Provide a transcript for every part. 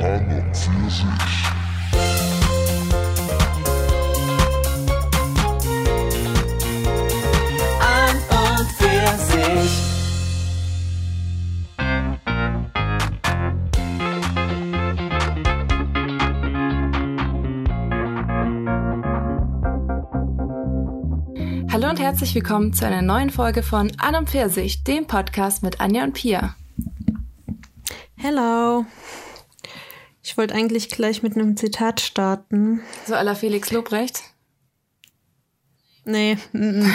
An und für sich. Hallo und herzlich willkommen zu einer neuen Folge von An und Pfirsich, dem Podcast mit Anja und Pia. Hello. Ich wollte eigentlich gleich mit einem Zitat starten. So aller Felix Lobrecht. Nee. mm, mm.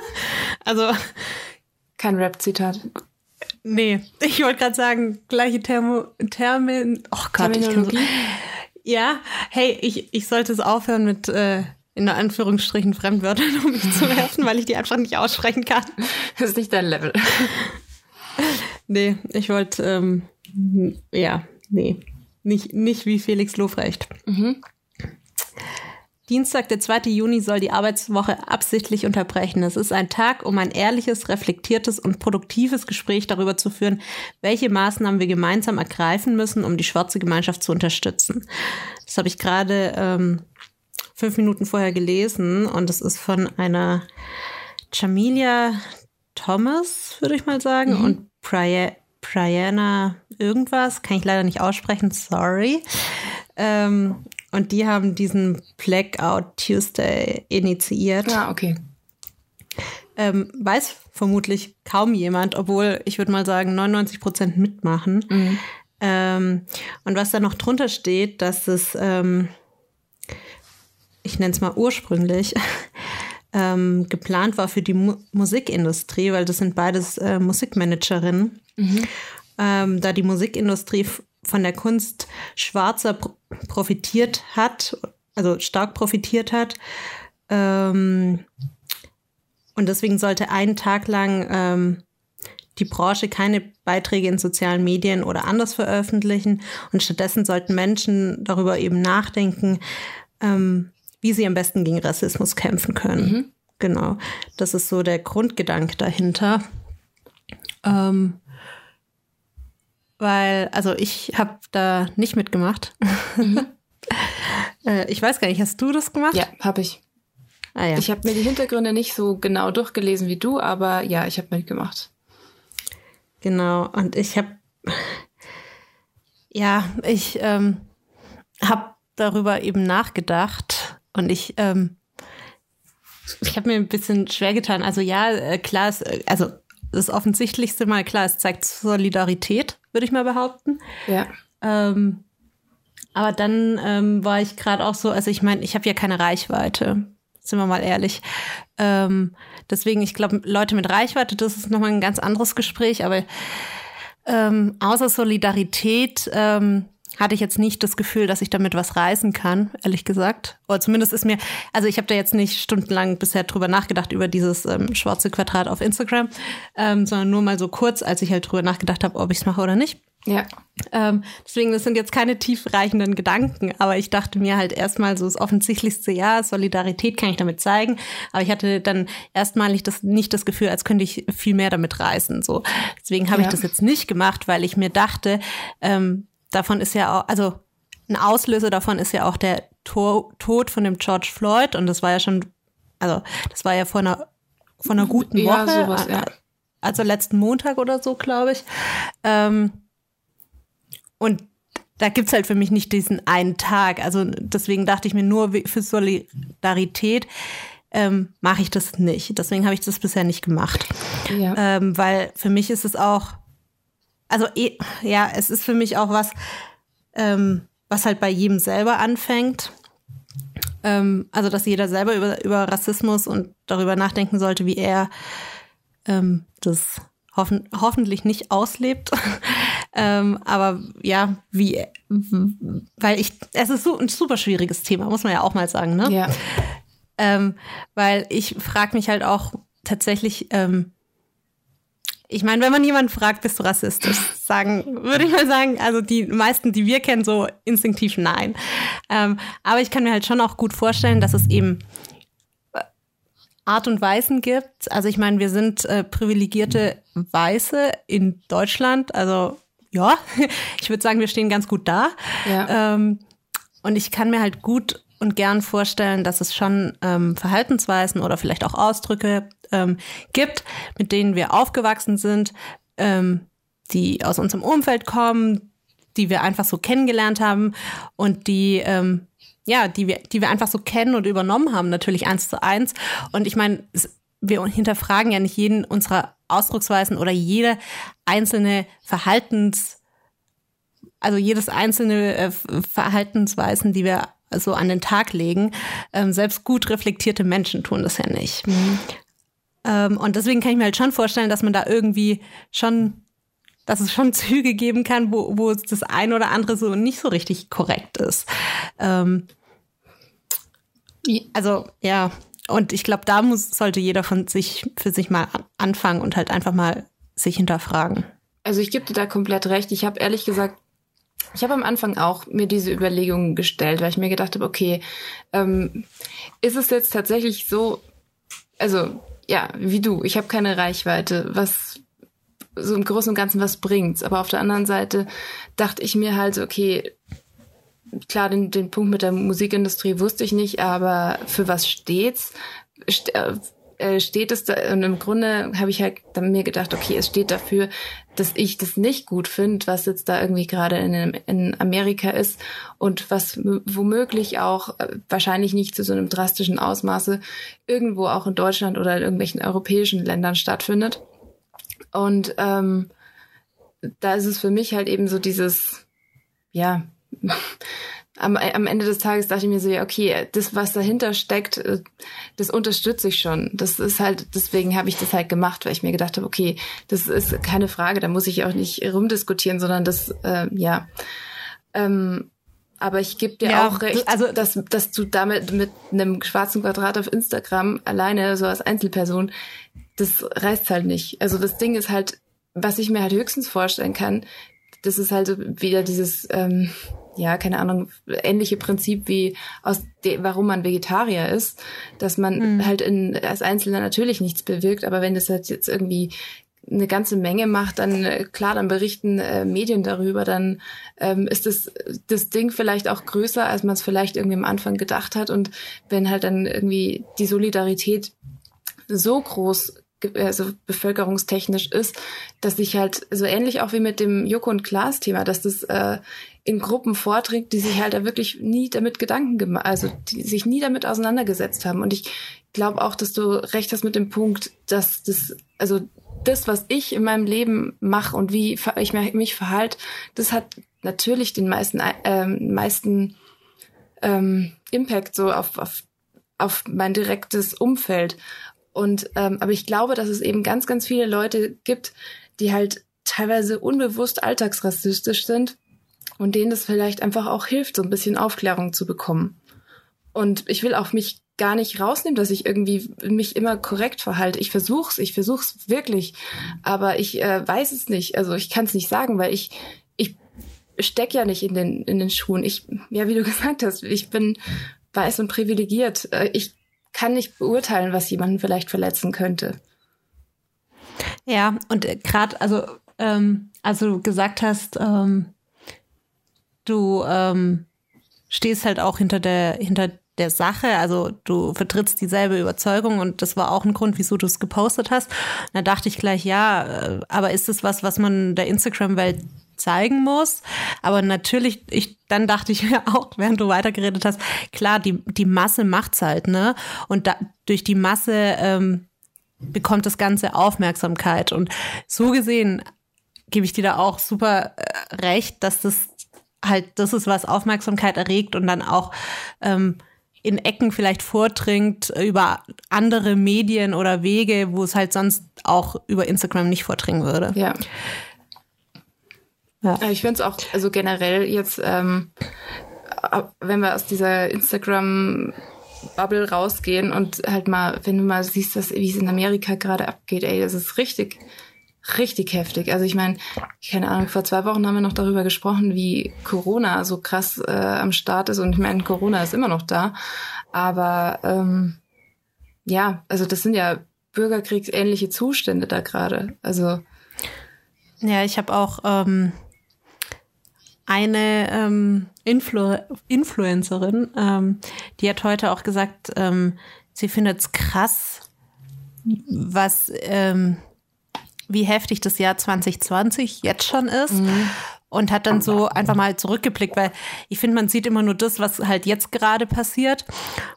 also, Kein Rap-Zitat. nee. Ich wollte gerade sagen, gleiche Thermo, Termin. Oh Gott, ich kann so, Terminologie. Ja, hey, ich, ich sollte es aufhören mit äh, in der Anführungsstrichen Fremdwörtern um mich zu werfen, weil ich die einfach nicht aussprechen kann. Das ist nicht dein Level. Nee, ich wollte, ähm, ja, nee. Nicht, nicht wie Felix Lofrecht. Dienstag, der 2. Juni, soll die Arbeitswoche absichtlich unterbrechen. Es ist ein Tag, um ein ehrliches, reflektiertes und produktives Gespräch darüber zu führen, welche Maßnahmen wir gemeinsam ergreifen müssen, um die schwarze Gemeinschaft zu unterstützen. Das habe ich gerade ähm, fünf Minuten vorher gelesen und es ist von einer Jamilia Thomas, würde ich mal sagen, und Pri Brianna irgendwas, kann ich leider nicht aussprechen, sorry. Ähm, und die haben diesen Blackout Tuesday initiiert. Ah, okay. Ähm, weiß vermutlich kaum jemand, obwohl ich würde mal sagen 99 Prozent mitmachen. Ähm, und was da noch drunter steht, dass es, ähm, ich nenne es mal ursprünglich, ähm, geplant war für die Mu Musikindustrie, weil das sind beides äh, Musikmanagerinnen. Ähm, da die Musikindustrie von der Kunst Schwarzer pro profitiert hat, also stark profitiert hat. Ähm, und deswegen sollte einen Tag lang ähm, die Branche keine Beiträge in sozialen Medien oder anders veröffentlichen. Und stattdessen sollten Menschen darüber eben nachdenken, ähm, wie sie am besten gegen Rassismus kämpfen können. Genau. Das ist so der Grundgedanke dahinter. Ähm, weil, also ich habe da nicht mitgemacht. äh, ich weiß gar nicht, hast du das gemacht? Ja, habe ich. Ah, ja. Ich habe mir die Hintergründe nicht so genau durchgelesen wie du, aber ja, ich habe mitgemacht. Genau, und ich habe, ja, ich ähm, habe darüber eben nachgedacht und ich, ähm, ich habe mir ein bisschen schwer getan. Also ja, äh, klar, ist, äh, also das Offensichtlichste mal klar, es zeigt Solidarität, würde ich mal behaupten. Ja. Ähm, aber dann ähm, war ich gerade auch so, also ich meine, ich habe ja keine Reichweite, sind wir mal ehrlich. Ähm, deswegen, ich glaube, Leute mit Reichweite, das ist nochmal ein ganz anderes Gespräch, aber ähm, außer Solidarität ähm, hatte ich jetzt nicht das Gefühl, dass ich damit was reißen kann, ehrlich gesagt. Oder zumindest ist mir, also ich habe da jetzt nicht stundenlang bisher drüber nachgedacht, über dieses ähm, schwarze Quadrat auf Instagram, ähm, sondern nur mal so kurz, als ich halt drüber nachgedacht habe, ob ich es mache oder nicht. Ja. Ähm, deswegen, das sind jetzt keine tiefreichenden Gedanken, aber ich dachte mir halt erstmal so das offensichtlichste, ja, Solidarität kann ich damit zeigen, aber ich hatte dann erstmalig das, nicht das Gefühl, als könnte ich viel mehr damit reißen, so. Deswegen habe Ja. ich das jetzt nicht gemacht, weil ich mir dachte, ähm, davon ist ja auch, also ein Auslöser davon ist ja auch der to Tod von dem George Floyd und das war ja schon, also das war ja vor einer, vor einer guten Ja, Woche, sowas, ja. also letzten Montag oder so, glaube ich. Ähm, und da gibt's halt für mich nicht diesen einen Tag. Also deswegen dachte ich mir nur für Solidarität ähm, mache ich das nicht. Deswegen habe ich das bisher nicht gemacht. Ja. Ähm, weil für mich ist es auch, also eh, ja, es ist für mich auch was, ähm, was halt bei jedem selber anfängt. Ähm, also dass jeder selber über, über Rassismus und darüber nachdenken sollte, wie er ähm, das hoffen, hoffentlich nicht auslebt. ähm, aber ja, wie, weil ich, es ist so ein super schwieriges Thema, muss man ja auch mal sagen, ne? ja. Ähm, weil ich frage mich halt auch tatsächlich, ähm, ich meine, wenn man jemanden fragt, bist du rassistisch, sagen, würde ich mal sagen, also die meisten, die wir kennen, so instinktiv nein. Ähm, aber ich kann mir halt schon auch gut vorstellen, dass es eben äh, Art und Weisen gibt. Also ich meine, wir sind äh, privilegierte Weiße in Deutschland, also ja, ich würde sagen, wir stehen ganz gut da. Ja. Ähm, und ich kann mir halt gut und gern vorstellen, dass es schon ähm, Verhaltensweisen oder vielleicht auch Ausdrücke ähm, gibt, mit denen wir aufgewachsen sind, ähm, die aus unserem Umfeld kommen, die wir einfach so kennengelernt haben und die ähm, ja, die wir, die wir einfach so kennen und übernommen haben, natürlich eins zu eins. Und ich meine, wir hinterfragen ja nicht jeden unserer Ausdrucksweisen oder jede einzelne Verhaltens, also jedes einzelne äh, Verhaltensweisen, die wir so an den Tag legen. Ähm, selbst gut reflektierte Menschen tun das ja nicht. Ähm, und deswegen kann ich mir halt schon vorstellen, dass man da irgendwie schon, dass es schon Züge geben kann, wo, wo das ein oder andere so nicht so richtig korrekt ist. Ähm, also ja, und ich glaube, da muss, sollte jeder von sich für sich mal anfangen und halt einfach mal sich hinterfragen. Also ich gebe dir da komplett recht. Ich habe ehrlich gesagt, ich habe am Anfang auch mir diese Überlegungen gestellt, weil ich mir gedacht habe, okay, ähm, ist es jetzt tatsächlich so, also ja, wie du, ich habe keine Reichweite, was so im Großen und Ganzen was bringt's. Aber auf der anderen Seite dachte ich mir halt, okay, klar, den, den Punkt mit der Musikindustrie wusste ich nicht, aber für was steht's? Äh, steht es da, und im Grunde habe ich halt dann mir gedacht, okay, es steht dafür, dass ich das nicht gut finde, was jetzt da irgendwie gerade in, in Amerika ist und was womöglich auch äh, wahrscheinlich nicht zu so einem drastischen Ausmaße irgendwo auch in Deutschland oder in irgendwelchen europäischen Ländern stattfindet. Und ähm, da ist es für mich halt eben so dieses, ja, am, am Ende des Tages dachte ich mir so, ja, okay, das, was dahinter steckt, äh, das unterstütze ich schon. Das ist halt, deswegen habe ich das halt gemacht, weil ich mir gedacht habe, okay, das ist keine Frage, da muss ich auch nicht rumdiskutieren, sondern das, äh, ja. Ähm, aber ich gebe dir ja, auch recht, also dass, dass du damit mit einem schwarzen Quadrat auf Instagram alleine so als Einzelperson, das reißt halt nicht. Also das Ding ist halt, was ich mir halt höchstens vorstellen kann, das ist halt wieder dieses ähm, ja, keine Ahnung, ähnliche Prinzip wie aus de, warum man Vegetarier ist, dass man mhm. halt in, als Einzelner natürlich nichts bewirkt, aber wenn das halt jetzt irgendwie eine ganze Menge macht, dann äh, klar, dann berichten äh, Medien darüber, dann ähm, ist das, das Ding vielleicht auch größer, als man es vielleicht irgendwie am Anfang gedacht hat. Und wenn halt dann irgendwie die Solidarität so groß also bevölkerungstechnisch ist, dass sich halt so ähnlich auch wie mit dem Joko und Klaas Thema, dass das äh, in Gruppen vorträgt, die sich halt da wirklich nie damit Gedanken gemacht, also die sich nie damit auseinandergesetzt haben. Und ich glaube auch, dass du recht hast mit dem Punkt, dass das, also das, was ich in meinem Leben mache und wie ich mich verhalte, das hat natürlich den meisten, ähm, meisten ähm, Impact so auf, auf, auf mein direktes Umfeld. Und ähm, aber ich glaube, dass es eben ganz, ganz viele Leute gibt, die halt teilweise unbewusst alltagsrassistisch sind und denen das vielleicht einfach auch hilft, so ein bisschen Aufklärung zu bekommen. Und ich will auch mich gar nicht rausnehmen, dass ich irgendwie mich immer korrekt verhalte. Ich versuch's, ich versuch's wirklich, aber ich äh, weiß es nicht. Also ich kann es nicht sagen, weil ich ich steck ja nicht in den in den Schuhen. Ich ja, wie du gesagt hast, ich bin weiß und privilegiert. Äh, ich kann nicht beurteilen, was jemanden vielleicht verletzen könnte. Ja, und äh, gerade also ähm, also du gesagt hast, ähm, du ähm, stehst halt auch hinter der, hinter der Sache, also du vertrittst dieselbe Überzeugung und das war auch ein Grund, wieso du es gepostet hast. Da dachte ich gleich, ja, äh, aber ist es was, was man der Instagram-Welt zeigen muss. Aber natürlich, ich, dann dachte ich mir auch, während du weitergeredet hast, klar, die, die Masse macht's halt, ne? Und da, durch die Masse ähm, bekommt das Ganze Aufmerksamkeit. Und so gesehen gebe ich dir da auch super äh, recht, dass das halt das ist, was Aufmerksamkeit erregt und dann auch ähm, in Ecken vielleicht vordringt über andere Medien oder Wege, wo es halt sonst auch über Instagram nicht vordringen würde. Ja. ja. Ich finde es auch, also generell jetzt, ähm, wenn wir aus dieser Instagram Bubble rausgehen und halt mal, wenn du mal siehst, wie es in Amerika gerade abgeht, ey, das ist richtig richtig heftig. Also ich meine, keine Ahnung, vor zwei Wochen haben wir noch darüber gesprochen, wie Corona so krass äh, am Start ist. Und ich meine, Corona ist immer noch da. Aber ähm, ja, also das sind ja bürgerkriegsähnliche Zustände da gerade. Also ja, ich habe auch ähm, eine ähm, Influ Influencerin, ähm, die hat heute auch gesagt, ähm, sie findet es krass, was ähm, wie heftig das Jahr 2020 jetzt schon ist. Mhm. Und hat dann so einfach mal zurückgeblickt, weil ich finde, man sieht immer nur das, was halt jetzt gerade passiert.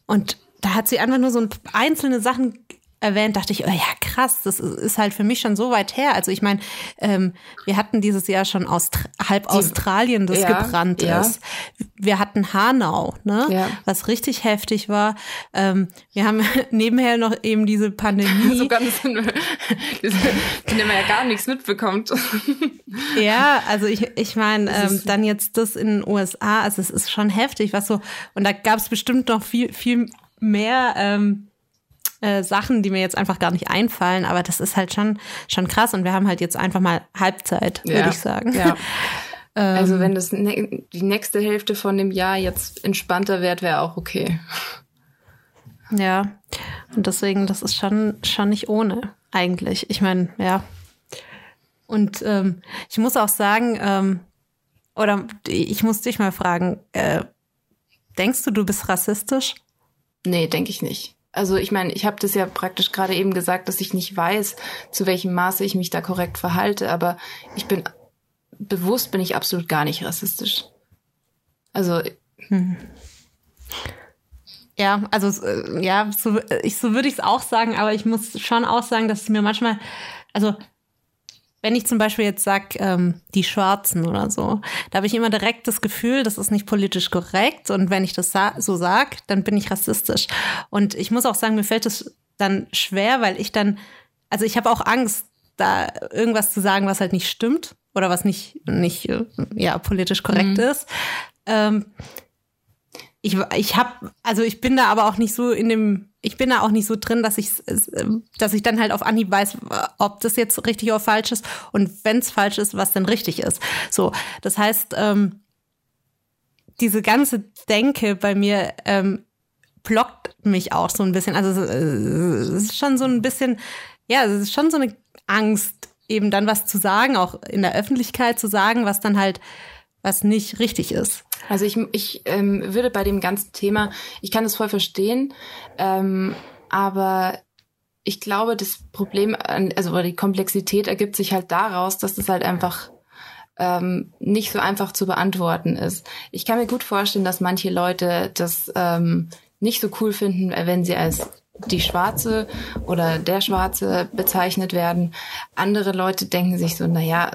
Und da hat sie einfach nur so einzelne Sachen erwähnt, dachte ich, oh ja, krass, das ist halt für mich schon so weit her. Also ich meine, ähm, wir hatten dieses Jahr schon Aust halb Australien, das ja, gebrannt ja. ist. Wir hatten Hanau, ne, ja. was richtig heftig war. Ähm, wir haben nebenher noch eben diese Pandemie. so ganz, von dem man ja gar nichts mitbekommt. ja, also ich, ich meine, ähm, dann jetzt das in den USA, also es ist schon heftig, was so, und da gab es bestimmt noch viel, viel mehr ähm, äh, Sachen, die mir jetzt einfach gar nicht einfallen, aber das ist halt schon, schon krass und wir haben halt jetzt einfach mal Halbzeit, würde ja. ich sagen. Ja. also ähm. wenn das ne die nächste Hälfte von dem Jahr jetzt entspannter wird, wäre auch okay. Ja, und deswegen, das ist schon, schon nicht ohne, eigentlich. Ich meine, ja. Und ähm, ich muss auch sagen, ähm, oder ich muss dich mal fragen, äh, denkst du, du bist rassistisch? Nee, denke ich nicht. Also ich meine, ich habe das ja praktisch gerade eben gesagt, dass ich nicht weiß, zu welchem Maße ich mich da korrekt verhalte, aber ich bin bewusst bin ich absolut gar nicht rassistisch. Also hm. Ja, also äh, ja, so, ich, so würde ich es auch sagen, aber ich muss schon auch sagen, dass es mir manchmal, also wenn ich zum Beispiel jetzt sag, ähm, die Schwarzen oder so, da habe ich immer direkt das Gefühl, das ist nicht politisch korrekt. Und wenn ich das sa so sag, dann bin ich rassistisch. Und ich muss auch sagen, mir fällt es dann schwer, weil ich dann, also ich habe auch Angst, da irgendwas zu sagen, was halt nicht stimmt oder was nicht, nicht ja, politisch korrekt mhm. ist. Ähm, ich, ich habe, also ich bin da aber auch nicht so in dem, ich bin da auch nicht so drin, dass ich, dass ich dann halt auf Anhieb weiß, ob das jetzt richtig oder falsch ist und wenn es falsch ist, was denn richtig ist. So, das heißt, ähm, diese ganze Denke bei mir ähm, blockt mich auch so ein bisschen. Also es ist schon so ein bisschen, ja, es ist schon so eine Angst, eben dann was zu sagen, auch in der Öffentlichkeit zu sagen, was dann halt was nicht richtig ist. Also ich, ich ähm, würde bei dem ganzen Thema, ich kann das voll verstehen, ähm, aber ich glaube, das Problem, also oder die Komplexität ergibt sich halt daraus, dass das halt einfach ähm, nicht so einfach zu beantworten ist. Ich kann mir gut vorstellen, dass manche Leute das ähm, nicht so cool finden, wenn sie als die Schwarze oder der Schwarze bezeichnet werden. Andere Leute denken sich so, na ja,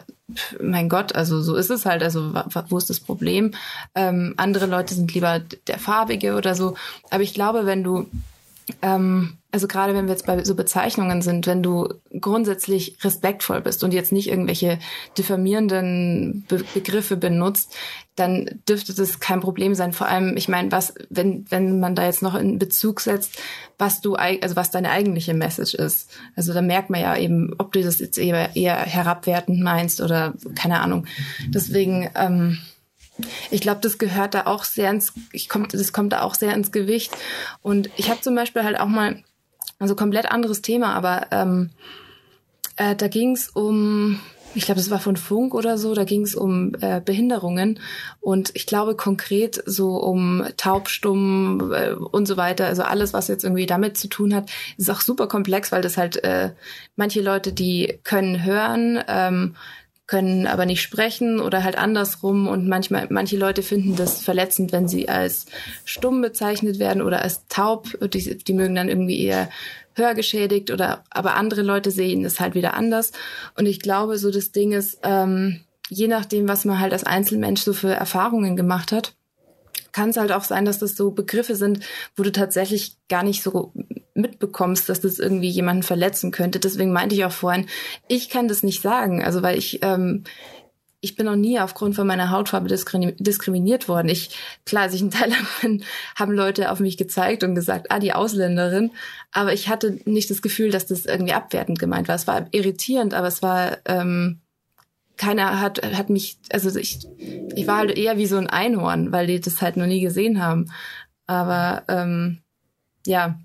mein Gott, also so ist es halt, also wo ist das Problem? Ähm, andere Leute sind lieber der Farbige oder so. Aber ich glaube, wenn du ähm, also gerade wenn wir jetzt bei so Bezeichnungen sind, wenn du grundsätzlich respektvoll bist und jetzt nicht irgendwelche diffamierenden Be Begriffe benutzt, dann dürfte das kein Problem sein. Vor allem, ich meine, was, wenn, wenn man da jetzt noch in Bezug setzt, was du, also was deine eigentliche Message ist. Also da merkt man ja eben, ob du das jetzt eher, eher herabwertend meinst oder keine Ahnung. Deswegen, ähm, ich glaube, das gehört da auch sehr ins, ich kommt, das kommt da auch sehr ins Gewicht. Und ich habe zum Beispiel halt auch mal, also komplett anderes Thema, aber ähm, äh, da ging es um, ich glaube, das war von Funk oder so, da ging es um äh, Behinderungen. Und ich glaube konkret so um Taubstumm äh, und so weiter, also alles, was jetzt irgendwie damit zu tun hat, ist auch super komplex, weil das halt äh, manche Leute, die können hören, ähm, können aber nicht sprechen oder halt andersrum. Und manchmal manche Leute finden das verletzend, wenn sie als stumm bezeichnet werden oder als taub, die, die mögen dann irgendwie eher hörgeschädigt oder aber andere Leute sehen es halt wieder anders. Und ich glaube so das Ding ist ähm, je nachdem was man halt als Einzelmensch so für Erfahrungen gemacht hat kann es halt auch sein, dass das so Begriffe sind, wo du tatsächlich gar nicht so mitbekommst, dass das irgendwie jemanden verletzen könnte. Deswegen meinte ich auch vorhin, ich kann das nicht sagen. Also weil ich, ähm, ich bin noch nie aufgrund von meiner Hautfarbe diskriminiert worden. Ich, klar, als ich in Thailand bin, haben Leute auf mich gezeigt und gesagt, ah, die Ausländerin. Aber ich hatte nicht das Gefühl, dass das irgendwie abwertend gemeint war. Es war irritierend, aber es war, ähm, keiner hat, hat mich, also ich, ich war halt eher wie so ein Einhorn, weil die das halt noch nie gesehen haben. Aber ähm, ja,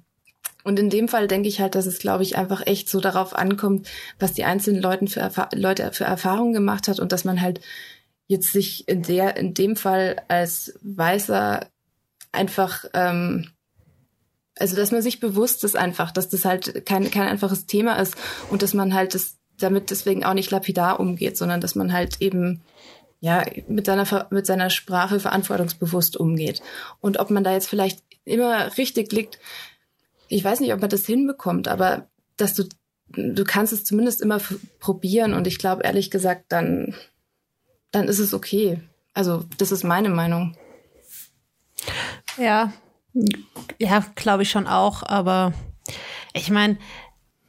und in dem Fall denke ich halt, dass es, glaube ich, einfach echt so darauf ankommt, was die einzelnen Leuten für Leute für Erfahrungen gemacht hat und dass man halt jetzt sich in der, in dem Fall als Weißer einfach, ähm, also dass man sich bewusst ist einfach, dass das halt kein, kein einfaches Thema ist und dass man halt das damit deswegen auch nicht lapidar umgeht, sondern dass man halt eben ja mit seiner mit seiner Sprache verantwortungsbewusst umgeht. Und ob man da jetzt vielleicht immer richtig liegt, ich weiß nicht, ob man das hinbekommt, aber dass du du kannst es zumindest immer probieren und ich glaube ehrlich gesagt, dann dann ist es okay. Also, das ist meine Meinung. Ja, ja, glaube ich schon auch, aber ich meine,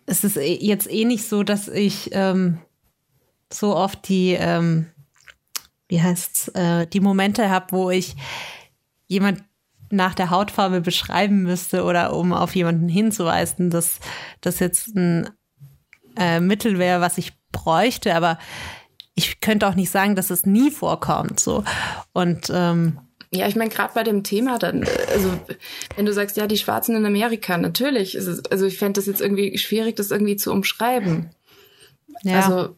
es ist eh, jetzt eh nicht so, dass ich ähm, so oft die, ähm, wie heißt's, äh, die Momente habe, wo ich jemand nach der Hautfarbe beschreiben müsste oder um auf jemanden hinzuweisen, dass das jetzt ein äh, Mittel wäre, was ich bräuchte, aber ich könnte auch nicht sagen, dass es nie vorkommt. So. Und ähm, ja, ich meine, gerade bei dem Thema dann, also wenn du sagst, ja, die Schwarzen in Amerika, natürlich ist es, also ich fände das jetzt irgendwie schwierig, das irgendwie zu umschreiben. Ja. Also,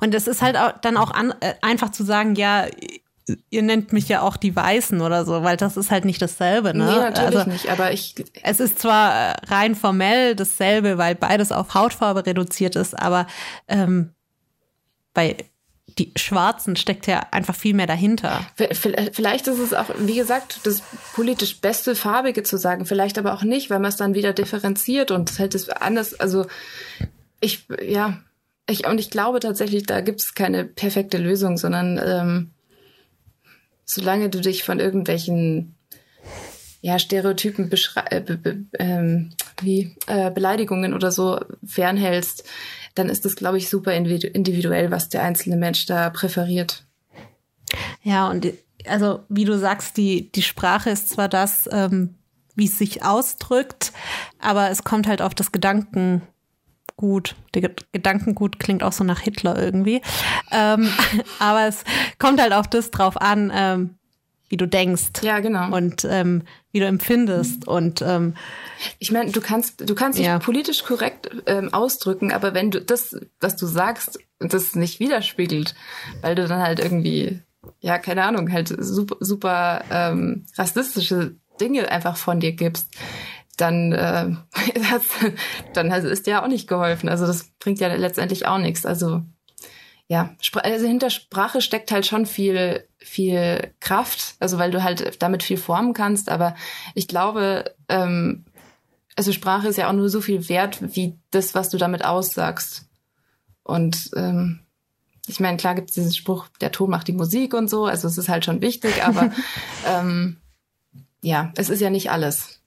und es ist halt auch, dann auch an, äh, einfach zu sagen, ja, ihr nennt mich ja auch die Weißen oder so, weil das ist halt nicht dasselbe, ne? Nee, natürlich also, nicht, aber ich. Es ist zwar äh, rein formell dasselbe, weil beides auf Hautfarbe reduziert ist, aber ähm, bei die Schwarzen steckt ja einfach viel mehr dahinter. Vielleicht ist es auch, wie gesagt, das politisch beste Farbige zu sagen, vielleicht aber auch nicht, weil man es dann wieder differenziert und es hält es anders. Also ich, ja, ich, und ich glaube tatsächlich, da gibt es keine perfekte Lösung, sondern ähm, solange du dich von irgendwelchen ja, Stereotypen äh, be be ähm, wie äh, Beleidigungen oder so fernhältst, dann ist das, glaube ich, super individuell, was der einzelne Mensch da präferiert. Ja, und also wie du sagst, die, die Sprache ist zwar das, ähm, wie es sich ausdrückt, aber es kommt halt auf das Gedankengut. Der Gedankengut klingt auch so nach Hitler irgendwie. Ähm, aber es kommt halt auf das drauf an, ähm, wie du denkst. Ja, genau. Und ähm, wie du empfindest. Und ähm, ich meine, du kannst, du kannst dich ja. politisch korrekt ähm, ausdrücken, aber wenn du das, was du sagst, das nicht widerspiegelt, weil du dann halt irgendwie, ja, keine Ahnung, halt super, super ähm, rassistische Dinge einfach von dir gibst, dann, äh, das, dann ist dir auch nicht geholfen. Also das bringt ja letztendlich auch nichts. Also ja, also hinter Sprache steckt halt schon viel, viel Kraft, also weil du halt damit viel formen kannst. Aber ich glaube, ähm, also Sprache ist ja auch nur so viel wert wie das, was du damit aussagst. Und ähm, ich meine, klar gibt es diesen Spruch, der Ton macht die Musik und so, also es ist halt schon wichtig, aber ähm, ja, es ist ja nicht alles.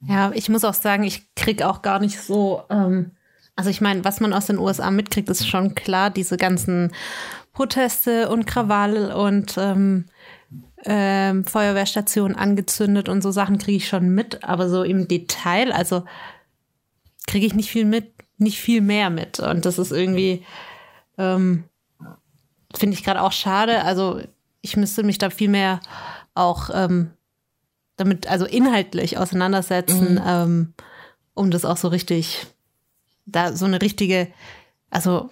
Ja, ich muss auch sagen, ich krieg auch gar nicht so ähm, also ich meine, was man aus den USA mitkriegt, ist schon klar, diese ganzen Proteste und Krawalle und ähm, ähm, Feuerwehrstationen angezündet und so Sachen kriege ich schon mit, aber so im Detail, also kriege ich nicht viel mit, nicht viel mehr mit. Und das ist irgendwie, ähm, finde ich gerade auch schade. Also ich müsste mich da viel mehr auch ähm, damit, also inhaltlich auseinandersetzen, mhm. ähm, um das auch so richtig da so eine richtige, also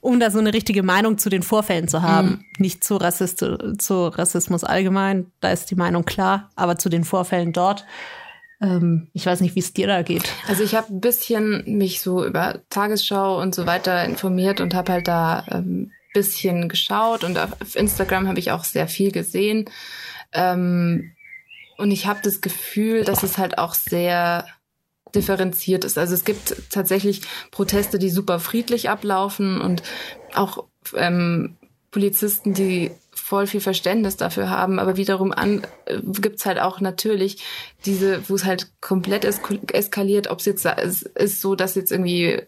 um da so eine richtige Meinung zu den Vorfällen zu haben. Mhm. Nicht zu, Rassist, zu Rassismus allgemein, da ist die Meinung klar, aber zu den Vorfällen dort. Ähm, ich weiß nicht, wie es dir da geht. Also ich habe ein bisschen mich so über Tagesschau und so weiter informiert und habe halt da ähm, bisschen geschaut und auf Instagram habe ich auch sehr viel gesehen. Ähm, und ich habe das Gefühl, dass es halt auch sehr differenziert ist. Also es gibt tatsächlich Proteste, die super friedlich ablaufen und auch ähm, Polizisten, die voll viel Verständnis dafür haben, aber wiederum an äh, gibt's halt auch natürlich diese, wo es halt komplett eskaliert, ob es jetzt ist, ist so, dass jetzt irgendwie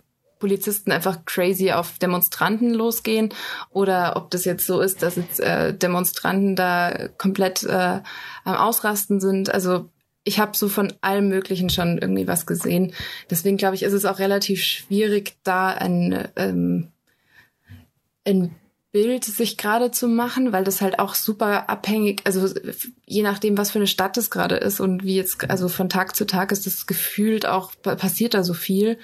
Polizisten einfach crazy auf Demonstranten losgehen oder ob das jetzt so ist, dass jetzt äh, Demonstranten da komplett äh, am Ausrasten sind. Also ich habe so von allem Möglichen schon irgendwie was gesehen. Deswegen glaube ich, ist es auch relativ schwierig, da ein, ähm, ein Bild sich gerade zu machen, weil das halt auch super abhängig, also je nachdem, was für eine Stadt es gerade ist und wie jetzt, also von Tag zu Tag ist das gefühlt auch, passiert da so viel.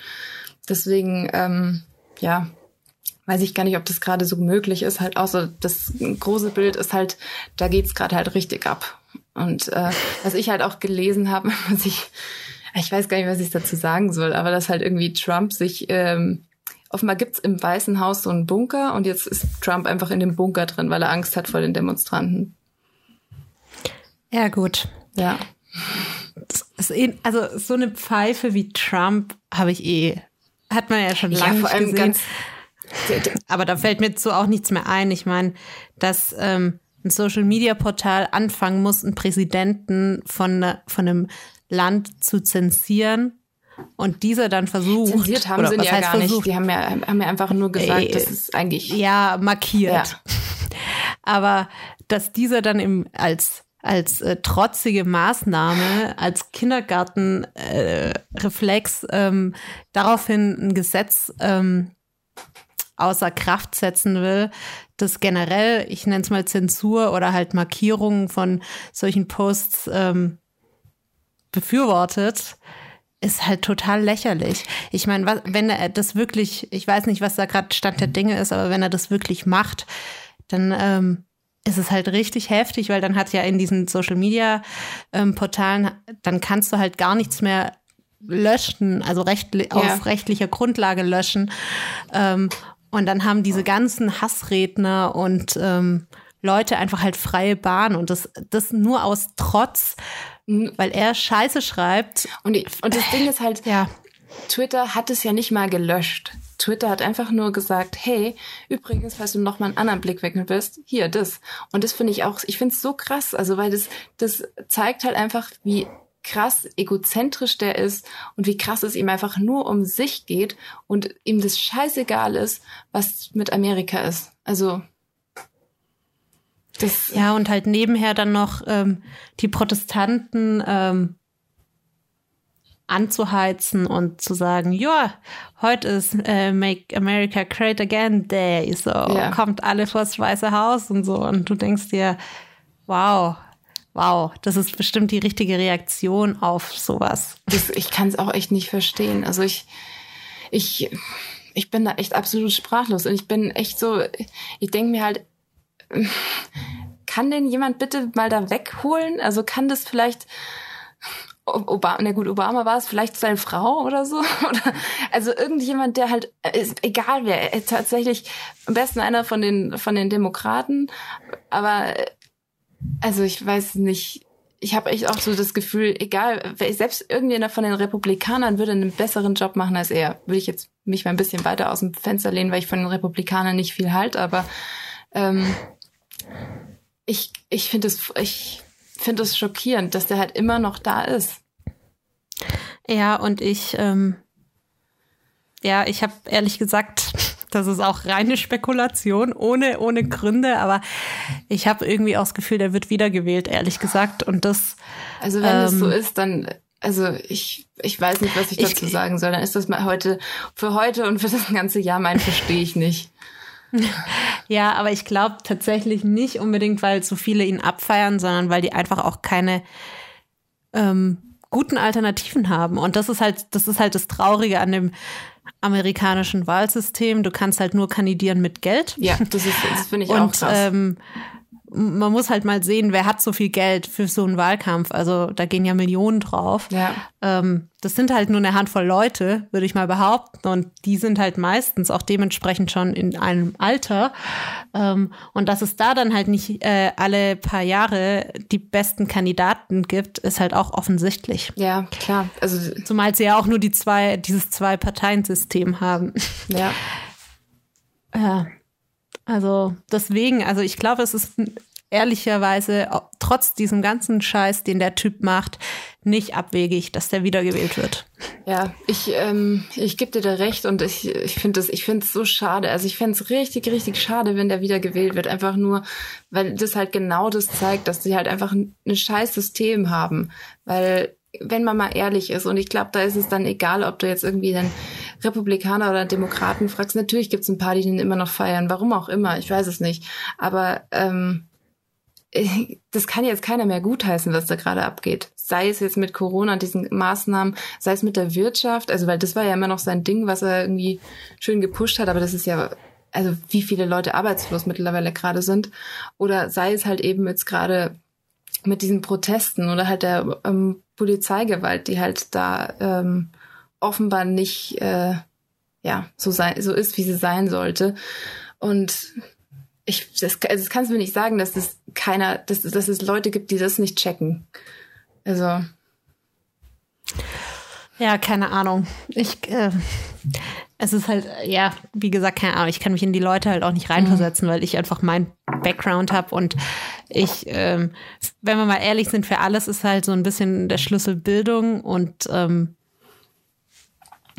Deswegen, ähm, ja, weiß ich gar nicht, ob das gerade so möglich ist. Halt außer das große Bild ist halt, da geht's gerade halt richtig ab. Und äh, was ich halt auch gelesen habe, was ich, ich weiß gar nicht, was ich dazu sagen soll, aber dass halt irgendwie Trump sich ähm, offenbar gibt's im Weißen Haus so einen Bunker und jetzt ist Trump einfach in dem Bunker drin, weil er Angst hat vor den Demonstranten. Ja, gut. Ja. Eh, also so eine Pfeife wie Trump habe ich eh, hat man ja schon lange ja, vor allem gesehen. Ganz aber da fällt mir so auch nichts mehr ein. Ich meine, dass ähm, ein Social Media Portal anfangen muss, einen Präsidenten von, ne, von einem Land zu zensieren und dieser dann versucht. Zensiert haben sie ja gar versucht? nicht. Die haben ja, haben ja einfach nur gesagt, äh, das ist eigentlich. Ja, markiert. Ja. Aber dass dieser dann im, als als äh, trotzige Maßnahme, als Kindergartenreflex äh, ähm, daraufhin ein Gesetz ähm, außer Kraft setzen will, das generell, ich nenne es mal Zensur oder halt Markierungen von solchen Posts ähm, befürwortet, ist halt total lächerlich. Ich meine, wenn er das wirklich, ich weiß nicht, was da gerade Stand der Dinge ist, aber wenn er das wirklich macht, dann ähm, ist es halt richtig heftig, weil dann hat ja in diesen Social Media ähm, Portalen, dann kannst du halt gar nichts mehr löschen, also recht, ja. auf rechtlicher Grundlage löschen. Ähm, und dann haben diese ganzen Hassredner und ähm, Leute einfach halt freie Bahn und das, das nur aus Trotz, weil er Scheiße schreibt. Und, und das Ding ist halt, ja. Twitter hat es ja nicht mal gelöscht. Twitter hat einfach nur gesagt, hey, übrigens, falls du noch mal einen anderen Blickwinkel bist, hier, das. Und das finde ich auch, ich finde es so krass, also weil das, das zeigt halt einfach, wie krass egozentrisch der ist und wie krass es ihm einfach nur um sich geht und ihm das scheißegal ist, was mit Amerika ist. Also das ja und halt nebenher dann noch ähm, die Protestanten ähm, anzuheizen und zu sagen, ja, heute ist äh, Make America Great Again Day, so ja. kommt alle vors Weiße Haus und so und du denkst dir, wow, wow, das ist bestimmt die richtige Reaktion auf sowas. Das, ich kann es auch echt nicht verstehen. Also ich, ich, ich bin da echt absolut sprachlos und ich bin echt so, ich denke mir halt, kann denn jemand bitte mal da wegholen? Also kann das vielleicht Obama, na gut, Obama war es vielleicht seine Frau oder so. Oder, also irgendjemand, der halt, ist, egal wer, tatsächlich am besten einer von den, von den Demokraten. Aber also ich weiß nicht. Ich habe echt auch so das Gefühl, egal, selbst irgendjemand von den Republikanern würde einen besseren Job machen als er. Würde ich jetzt mich mal ein bisschen weiter aus dem Fenster lehnen, weil ich von den Republikanern nicht viel halt, aber ähm, ich, ich finde es, ich finde es schockierend, dass der halt immer noch da ist. Ja, und ich, ähm, ja, ich habe ehrlich gesagt das ist auch reine Spekulation, ohne, ohne Gründe, aber ich habe irgendwie auch das Gefühl, der wird wiedergewählt, ehrlich gesagt. Und das. Also wenn ähm, es so ist, dann also ich, ich weiß nicht, was ich dazu ich, sagen soll. Dann ist das mal heute, für heute und für das ganze Jahr mein verstehe ich nicht. Ja, aber ich glaube tatsächlich nicht unbedingt, weil so viele ihn abfeiern, sondern weil die einfach auch keine ähm, guten Alternativen haben. Und das ist halt, das ist halt das Traurige an dem amerikanischen Wahlsystem. Du kannst halt nur kandidieren mit Geld. Ja, das ist, das finde ich und, auch krass. Ähm, man muss halt mal sehen, wer hat so viel Geld für so einen Wahlkampf. Also da gehen ja Millionen drauf. Ja. Ähm, das sind halt nur eine Handvoll Leute, würde ich mal behaupten. Und die sind halt meistens auch dementsprechend schon in einem Alter. Ähm, und dass es da dann halt nicht äh, alle paar Jahre die besten Kandidaten gibt, ist halt auch offensichtlich. Ja, klar. Also Zumal sie ja auch nur die zwei, dieses Zwei-Parteien-System haben. Ja. Ja. Also deswegen, also ich glaube, es ist ehrlicherweise trotz diesem ganzen Scheiß, den der Typ macht, nicht abwegig, dass der wiedergewählt wird. Ja, ich, ähm, ich gebe dir da recht und ich, ich finde es ich finde es so schade. Also ich fände es richtig, richtig schade, wenn der wiedergewählt wird. Einfach nur, weil das halt genau das zeigt, dass sie halt einfach ein, ein scheiß System haben. Weil wenn man mal ehrlich ist, und ich glaube, da ist es dann egal, ob du jetzt irgendwie dann Republikaner oder Demokraten fragst. Natürlich gibt es ein paar, die den immer noch feiern. Warum auch immer, ich weiß es nicht. Aber ähm, das kann jetzt keiner mehr gutheißen, was da gerade abgeht. Sei es jetzt mit Corona, diesen Maßnahmen, sei es mit der Wirtschaft, also weil das war ja immer noch sein Ding, was er irgendwie schön gepusht hat, aber das ist ja also wie viele Leute arbeitslos mittlerweile gerade sind. Oder sei es halt eben jetzt gerade mit diesen Protesten oder halt der ähm, Polizeigewalt, die halt da ähm, offenbar nicht äh, ja so sein so ist, wie sie sein sollte. Und ich das, also das kannst du mir nicht sagen, dass es keiner, dass, dass es Leute gibt, die das nicht checken. Also ja, keine Ahnung. Ich, äh, es ist halt, ja, wie gesagt, keine Ahnung. Ich kann mich in die Leute halt auch nicht reinversetzen, mhm. weil ich einfach mein Background habe und ich, ähm, wenn wir mal ehrlich sind, für alles ist halt so ein bisschen der Schlüssel Bildung und ähm,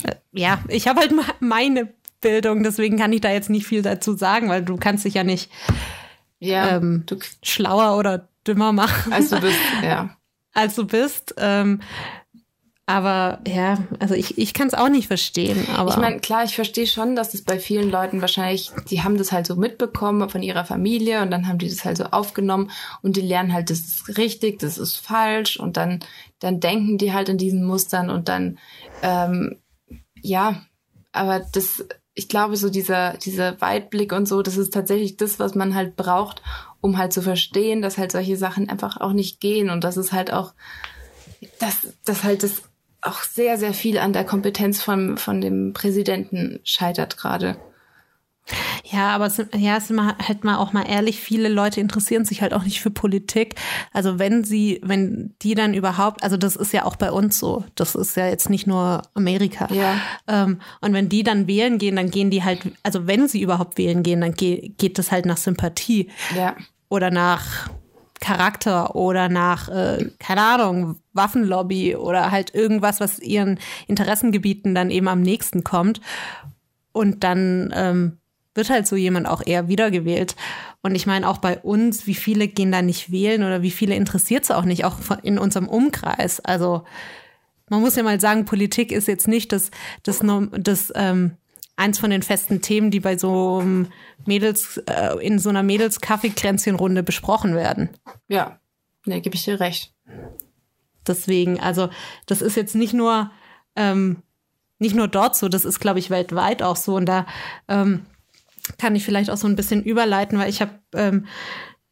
äh, ja, ich habe halt meine Bildung, deswegen kann ich da jetzt nicht viel dazu sagen, weil du kannst dich ja nicht ja, ähm, schlauer oder dümmer machen. Als du bist, ja. Als du bist. Ähm, aber ja, also ich, ich kann es auch nicht verstehen. Aber ich meine, klar, ich verstehe schon, dass es bei vielen Leuten wahrscheinlich, die haben das halt so mitbekommen von ihrer Familie und dann haben die das halt so aufgenommen und die lernen halt, das ist richtig, das ist falsch und dann, dann denken die halt in diesen Mustern und dann, ähm, ja, aber das, ich glaube, so dieser, dieser Weitblick und so, das ist tatsächlich das, was man halt braucht, um halt zu verstehen, dass halt solche Sachen einfach auch nicht gehen und dass es halt auch, dass, dass halt das auch sehr, sehr viel an der Kompetenz von, von dem Präsidenten scheitert gerade. Ja, aber es, ja, sind wir halt mal auch mal ehrlich, viele Leute interessieren sich halt auch nicht für Politik. Also wenn sie, wenn die dann überhaupt, also das ist ja auch bei uns so, das ist ja jetzt nicht nur Amerika. Ja. Ähm, und wenn die dann wählen gehen, dann gehen die halt, also wenn sie überhaupt wählen gehen, dann geht, geht das halt nach Sympathie. Ja. Oder nach Charakter oder nach, äh, keine Ahnung, Waffenlobby oder halt irgendwas, was ihren Interessengebieten dann eben am nächsten kommt. Und dann ähm, wird halt so jemand auch eher wiedergewählt. Und ich meine auch bei uns, wie viele gehen da nicht wählen oder wie viele interessiert es auch nicht, auch in unserem Umkreis. Also man muss ja mal sagen, Politik ist jetzt nicht das, das, das ähm, eins von den festen Themen, die bei so einem Mädels, äh, in so einer Mädels-Kaffeekränzchenrunde besprochen werden. Ja, ne, gebe ich dir recht. Deswegen, also das ist jetzt nicht nur ähm, nicht nur dort so, das ist, glaube ich, weltweit auch so. Und da ähm, kann ich vielleicht auch so ein bisschen überleiten, weil ich habe ähm,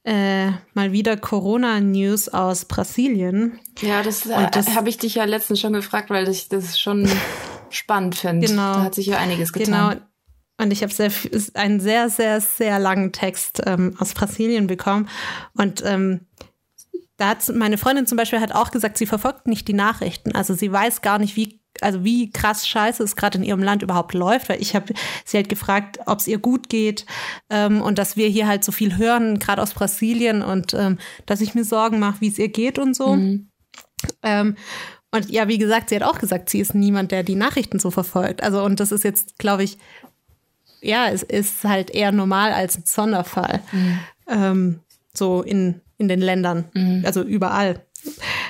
äh, mal wieder Corona-News aus Brasilien. Ja, das, äh, das habe ich dich ja letztens schon gefragt, weil ich das schon spannend finde. Genau. Da hat sich ja einiges getan. Genau. Und ich habe sehr, einen sehr, sehr, sehr langen Text ähm, aus Brasilien bekommen. Und ähm, da hat meine Freundin zum Beispiel hat auch gesagt, sie verfolgt nicht die Nachrichten. Also sie weiß gar nicht, wie also wie krass scheiße es gerade in ihrem Land überhaupt läuft, weil ich habe sie halt gefragt, ob es ihr gut geht ähm, und dass wir hier halt so viel hören, gerade aus Brasilien und ähm, dass ich mir Sorgen mache, wie es ihr geht und so. Mhm. Ähm, und ja, wie gesagt, sie hat auch gesagt, sie ist niemand, der die Nachrichten so verfolgt. Also, und das ist jetzt, glaube ich, ja, es ist halt eher normal als ein Sonderfall. Mhm. Ähm, so in, in den Ländern, mhm. also überall.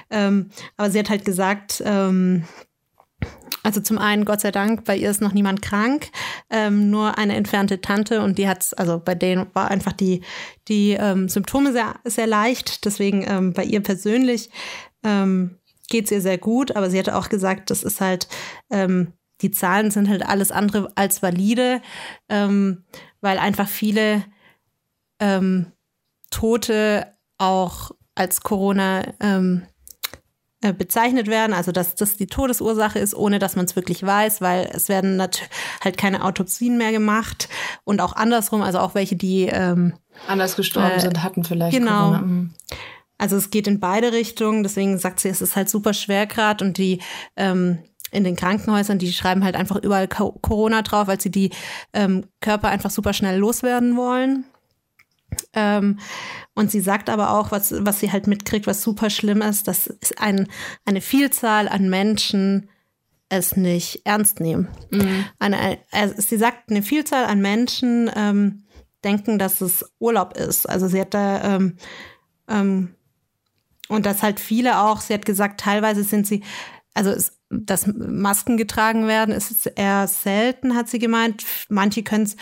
Ähm, aber sie hat halt gesagt, ähm, also zum einen, Gott sei Dank, bei ihr ist noch niemand krank, ähm, nur eine entfernte Tante und die hat, also bei denen war einfach die, die ähm, Symptome sehr, sehr leicht. Deswegen ähm, bei ihr persönlich ähm, geht es ihr sehr gut, aber sie hatte auch gesagt, das ist halt, ähm, die Zahlen sind halt alles andere als valide, ähm, weil einfach viele ähm, Tote auch als Corona ähm, äh, bezeichnet werden, also dass das die Todesursache ist, ohne dass man es wirklich weiß, weil es werden halt keine Autopsien mehr gemacht und auch andersrum, also auch welche, die ähm, anders gestorben äh, sind, hatten vielleicht genau. Corona. Also es geht in beide Richtungen, deswegen sagt sie, es ist halt super schwer gerade und die ähm, in den Krankenhäusern, die schreiben halt einfach überall Corona drauf, weil sie die ähm, Körper einfach super schnell loswerden wollen. Ähm, und sie sagt aber auch, was, was sie halt mitkriegt, was super schlimm ist, dass ein, eine Vielzahl an Menschen es nicht ernst nehmen. Mhm. Eine, also sie sagt, eine Vielzahl an Menschen ähm, denken, dass es Urlaub ist. Also sie hat da ähm, ähm, und dass halt viele auch, sie hat gesagt, teilweise sind sie, also es, dass Masken getragen werden, ist eher selten, hat sie gemeint. Manche können es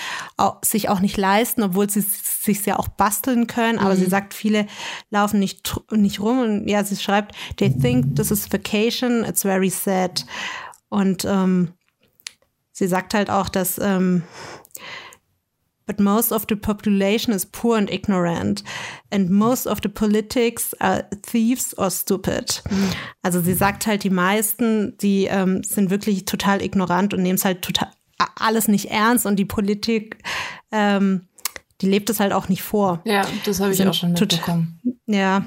sich auch nicht leisten, obwohl sie es sich ja auch basteln können. Aber mhm. sie sagt, viele laufen nicht, nicht rum. Und ja, sie schreibt, they think this is vacation, it's very sad. Und ähm, sie sagt halt auch, dass ähm, but most of the population is poor and ignorant. And most of the politics are thieves or stupid. Mhm. Also sie sagt halt, die meisten, die ähm, sind wirklich total ignorant und nehmen es halt total alles nicht ernst und die Politik, ähm, die lebt es halt auch nicht vor. Ja, das habe ich auch schon mitbekommen. Ja,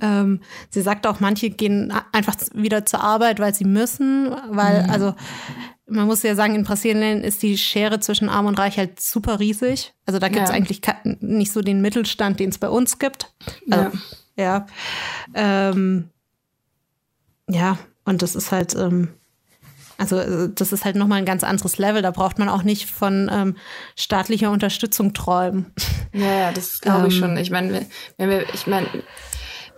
ähm, sie sagt auch, manche gehen einfach wieder zur Arbeit, weil sie müssen, weil, mhm. also man muss ja sagen, in Brasilien ist die Schere zwischen Arm und Reich halt super riesig. Also da gibt es ja. eigentlich nicht so den Mittelstand, den es bei uns gibt. Also, ja. Ja. Ähm, ja, und das ist halt, ähm, also äh, das ist halt nochmal ein ganz anderes Level. Da braucht man auch nicht von ähm, staatlicher Unterstützung träumen. Ja, ja das glaube ich ähm, schon. Ich meine, wenn wir, ich meine,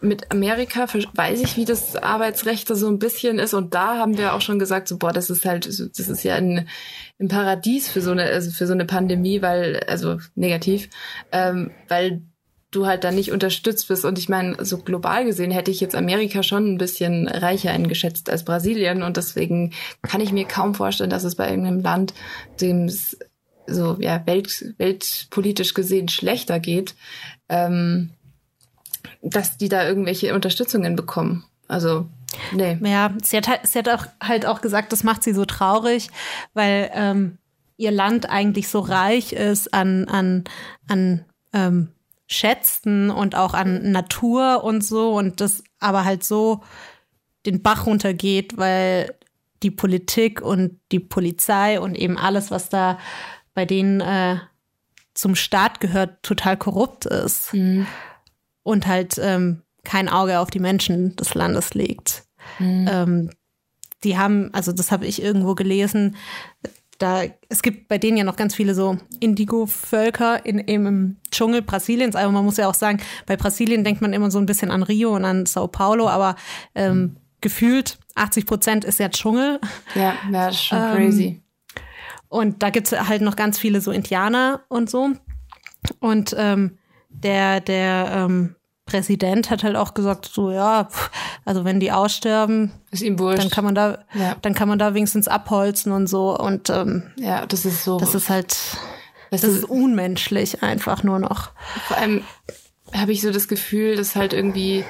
mit Amerika weiß ich, wie das Arbeitsrecht so ein bisschen ist. Und da haben wir auch schon gesagt, so, boah, das ist halt, das ist ja ein, ein Paradies für so eine, also für so eine Pandemie, weil, also negativ, ähm, weil du halt da nicht unterstützt bist. Und ich meine, so global gesehen hätte ich jetzt Amerika schon ein bisschen reicher eingeschätzt als Brasilien. Und deswegen kann ich mir kaum vorstellen, dass es bei irgendeinem Land, dem es so ja welt, weltpolitisch gesehen schlechter geht, ähm, dass die da irgendwelche Unterstützungen bekommen. Also, nee. Ja, sie hat, halt, sie hat auch, halt auch gesagt, das macht sie so traurig, weil ähm, ihr Land eigentlich so reich ist an, an, an ähm, Schätzen und auch an Natur und so und das aber halt so den Bach runtergeht, weil die Politik und die Polizei und eben alles, was da bei denen äh, zum Staat gehört, total korrupt ist. Mhm und halt ähm, kein Auge auf die Menschen des Landes legt. Mhm. Ähm, die haben, also das habe ich irgendwo gelesen, da, es gibt bei denen ja noch ganz viele so Indigo-Völker in, im Dschungel Brasiliens. Also man muss ja auch sagen, bei Brasilien denkt man immer so ein bisschen an Rio und an Sao Paulo, aber ähm, mhm. gefühlt 80 Prozent ist ja Dschungel. Ja, ja das ist schon ähm, crazy. Und da gibt es halt noch ganz viele so Indianer und so. Und ähm, der, der ähm, Präsident hat halt auch gesagt, so ja, also wenn die aussterben, ist ihm wurscht. dann kann man da, ja. dann kann man da wenigstens abholzen und so. Und ähm, ja, das ist so. Das ist halt, das, das ist, unmenschlich einfach nur noch. Vor allem habe ich so das Gefühl, dass halt irgendwie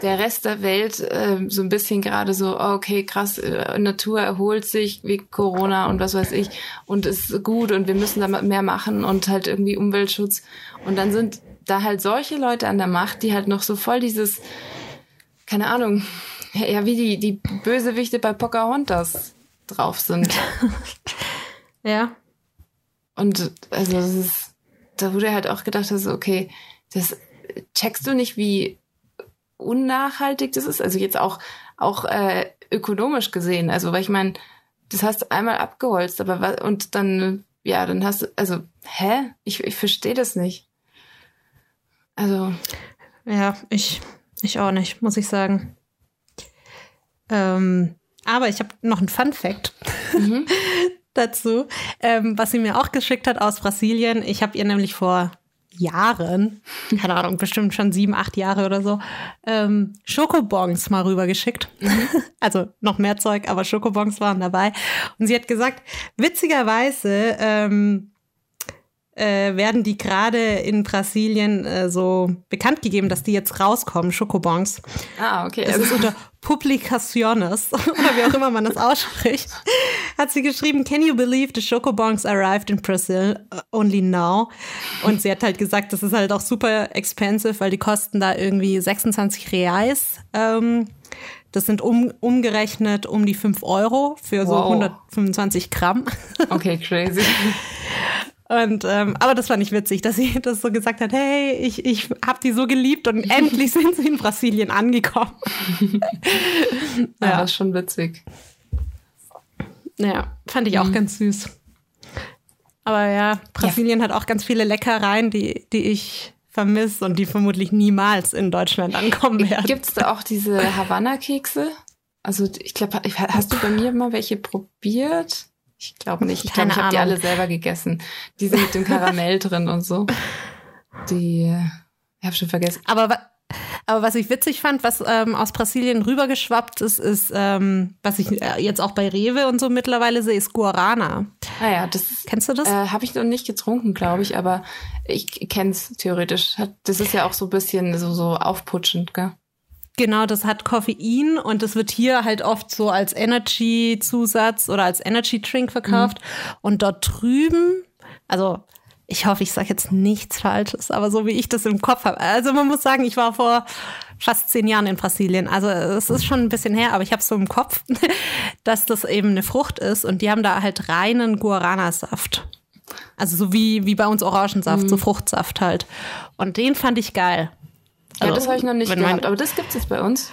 der Rest der Welt äh, so ein bisschen gerade so, oh, okay, krass, äh, Natur erholt sich wie Corona und was weiß ich und ist gut und wir müssen da mehr machen und halt irgendwie Umweltschutz. Und dann sind da halt solche Leute an der Macht, die halt noch so voll dieses, keine Ahnung, ja, wie die, die Bösewichte bei Pocahontas drauf sind. ja. Und also das ist, da wurde halt auch gedacht, dass, okay, das checkst du nicht, wie unnachhaltig das ist. Also jetzt auch, auch äh, ökonomisch gesehen. Also, weil ich meine, das hast du einmal abgeholzt, aber was, und dann, ja, dann hast du, also, hä? Ich, ich verstehe das nicht. Also. Ja, ich, ich auch nicht, muss ich sagen. Ähm, aber ich habe noch einen Fun Fact mhm. dazu, ähm, was sie mir auch geschickt hat aus Brasilien. Ich habe ihr nämlich vor Jahren, keine Ahnung, bestimmt schon sieben, acht Jahre oder so, ähm, Schokobons mal rübergeschickt. Mhm. also noch mehr Zeug, aber Schokobons waren dabei. Und sie hat gesagt, witzigerweise ähm, äh, werden die gerade in Brasilien äh, so bekannt gegeben, dass die jetzt rauskommen, Schokobons. Ah, okay. Das ist unter Publicaciones, oder wie auch immer man das ausspricht, hat sie geschrieben, Can you believe the Schokobons arrived in Brazil uh, only now? Und sie hat halt gesagt, das ist halt auch super expensive, weil die kosten da irgendwie 26 Reais. Ähm, das sind um, umgerechnet um die 5 Euro für so 125 Gramm. Okay, crazy. Und ähm, aber das fand ich witzig, dass sie das so gesagt hat, hey, ich, ich habe die so geliebt und endlich sind sie in Brasilien angekommen. ja, ja, das ist schon witzig. Ja, fand ich auch mhm. ganz süß. Aber ja, Brasilien ja. hat auch ganz viele Leckereien, die, die ich vermisse und die vermutlich niemals in Deutschland ankommen werden. Gibt es da auch diese Havanna-Kekse? Also ich glaube, hast du bei mir mal welche probiert? Ich glaube nicht. Ich glaube, ich habe die alle selber gegessen. Die sind mit dem Karamell drin und so. Die, ich habe schon vergessen. Aber, aber was ich witzig fand, was ähm, aus Brasilien rübergeschwappt ist, ist, ähm, was ich äh, jetzt auch bei Rewe und so mittlerweile sehe, ist Guarana. Naja, das Kennst du das? Äh, Habe ich noch nicht getrunken, glaube ich, aber ich kenn's theoretisch. Hat- Das ist ja auch so ein bisschen so, so aufputschend, gell? Genau, das hat Koffein und das wird hier halt oft so als Energy-Zusatz oder als Energy-Drink verkauft. Und dort drüben, also ich hoffe, ich sage jetzt nichts Falsches, aber so wie ich das im Kopf habe. Also man muss sagen, ich war vor fast zehn Jahren in Brasilien. Also es ist schon ein bisschen her, aber ich habe so im Kopf, dass das eben eine Frucht ist und die haben da halt reinen Guarana-Saft. Also so wie, wie bei uns Orangensaft, so Fruchtsaft halt. Und den fand ich geil. Ja, Also, das habe ich noch nicht gehabt, aber das gibt's jetzt bei uns.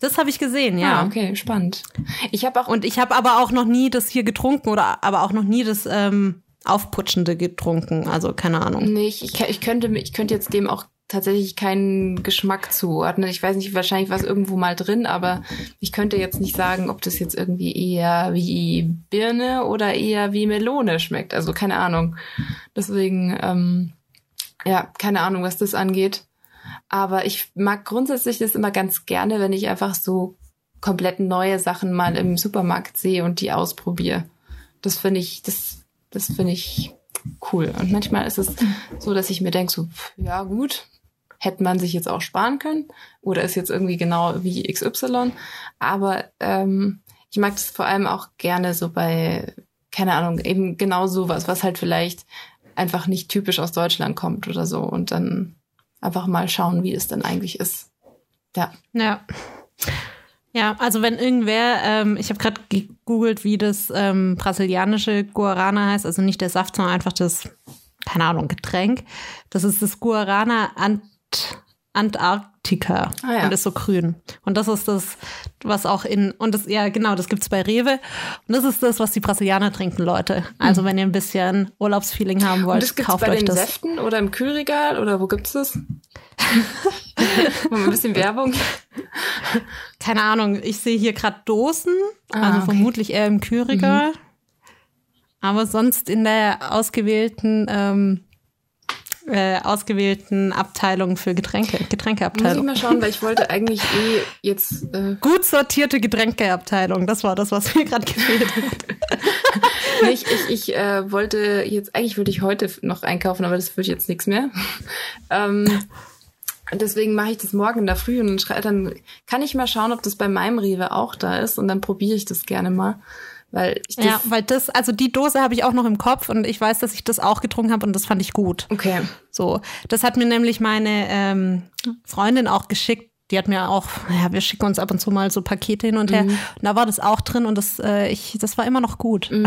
Das habe ich gesehen, ja. Ah, okay, spannend. Ich habe auch Und ich habe aber auch noch nie das hier getrunken oder aber auch noch nie das ähm, Aufputschende getrunken. Also keine Ahnung. nicht, ich, ich könnte ich könnte jetzt dem auch tatsächlich keinen Geschmack zuordnen. Ich weiß nicht, wahrscheinlich war es irgendwo mal drin, aber ich könnte jetzt nicht sagen, ob das jetzt irgendwie eher wie Birne oder eher wie Melone schmeckt. Also keine Ahnung. Deswegen, ähm, ja, keine Ahnung, was das angeht. Aber ich mag grundsätzlich das immer ganz gerne, wenn ich einfach so komplett neue Sachen mal im Supermarkt sehe und die ausprobiere. Das finde ich, das, das finde ich cool. Und manchmal ist es so, dass ich mir denke, so, ja gut, hätte man sich jetzt auch sparen können oder ist jetzt irgendwie genau wie XY. Aber ähm, ich mag das vor allem auch gerne so bei, keine Ahnung, eben genau sowas, was halt vielleicht einfach nicht typisch aus Deutschland kommt oder so. Und dann einfach mal schauen, wie es dann eigentlich ist. Ja. Ja. Ja, also wenn irgendwer, ähm, ich habe gerade gegoogelt, wie das ähm, brasilianische Guarana heißt, also nicht der Saft, sondern einfach das, keine Ahnung, Getränk. Das ist das Guarana Ant Antarctica Ah ja. und ist so grün. Und das ist das, was auch in, und das, ja genau, das gibt's bei Rewe. Und das ist das, was die Brasilianer trinken, Leute. Also wenn ihr ein bisschen Urlaubsfeeling haben Und wollt, das gibt's kauft bei euch den das. Säften oder im Kühlregal oder wo gibt's das? Mal ein bisschen Werbung. Keine Ahnung, ich sehe hier gerade Dosen, Ah, also okay. vermutlich eher im Kühlregal. Aber sonst in der ausgewählten, ähm, äh, ausgewählten Abteilung für Getränke, Muss ich Getränkeabteilung. mal schauen, weil ich wollte eigentlich eh jetzt. Äh, Gut sortierte Getränkeabteilung, das war das, was mir gerade gefehlt hat. nee, ich ich, ich äh, wollte jetzt, eigentlich wollte ich heute noch einkaufen, aber das wird jetzt nichts mehr. ähm, deswegen mache ich das morgen in der Früh und dann, dann kann ich mal schauen, ob das bei meinem Rewe auch da ist und dann probiere ich das gerne mal. Weil ich das. Ja, weil das, also die Dose habe ich auch noch im Kopf und ich weiß, dass ich das auch getrunken habe und das fand ich gut. Okay. So, das hat mir nämlich meine ähm, Freundin auch geschickt. Die hat mir auch, ja, wir schicken uns ab und zu mal so Pakete hin und her. Und da war das auch drin und das, äh, ich, das war immer noch gut.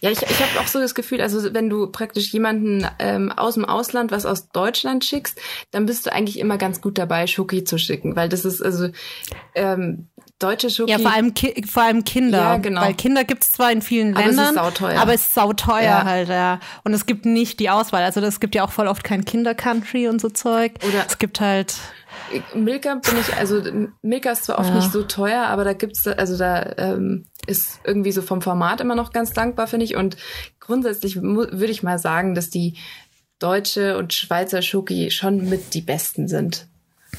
Ja, ich, ich habe auch so das Gefühl, also wenn du praktisch jemanden ähm, aus dem Ausland was aus Deutschland schickst, dann bist du eigentlich immer ganz gut dabei, Schoki zu schicken, weil das ist also ähm, deutsche Schoki. Ja, vor allem, Ki vor allem Kinder. Ja, genau. Weil Kinder gibt's zwar in vielen Aber es ist Ländern, sauteuer. aber es ist sauteuer Ja. halt, ja. Und es gibt nicht die Auswahl. Also es gibt ja auch voll oft kein Kinder-Country und so Zeug. Oder- es gibt halt, Milka bin ich, also Milka ist zwar oft Ja. nicht so teuer, aber da gibt's, also da ähm, ist irgendwie so vom Format immer noch ganz dankbar, finde ich. Und grundsätzlich würde ich mal sagen, dass die deutsche und Schweizer Schoki schon mit die besten sind.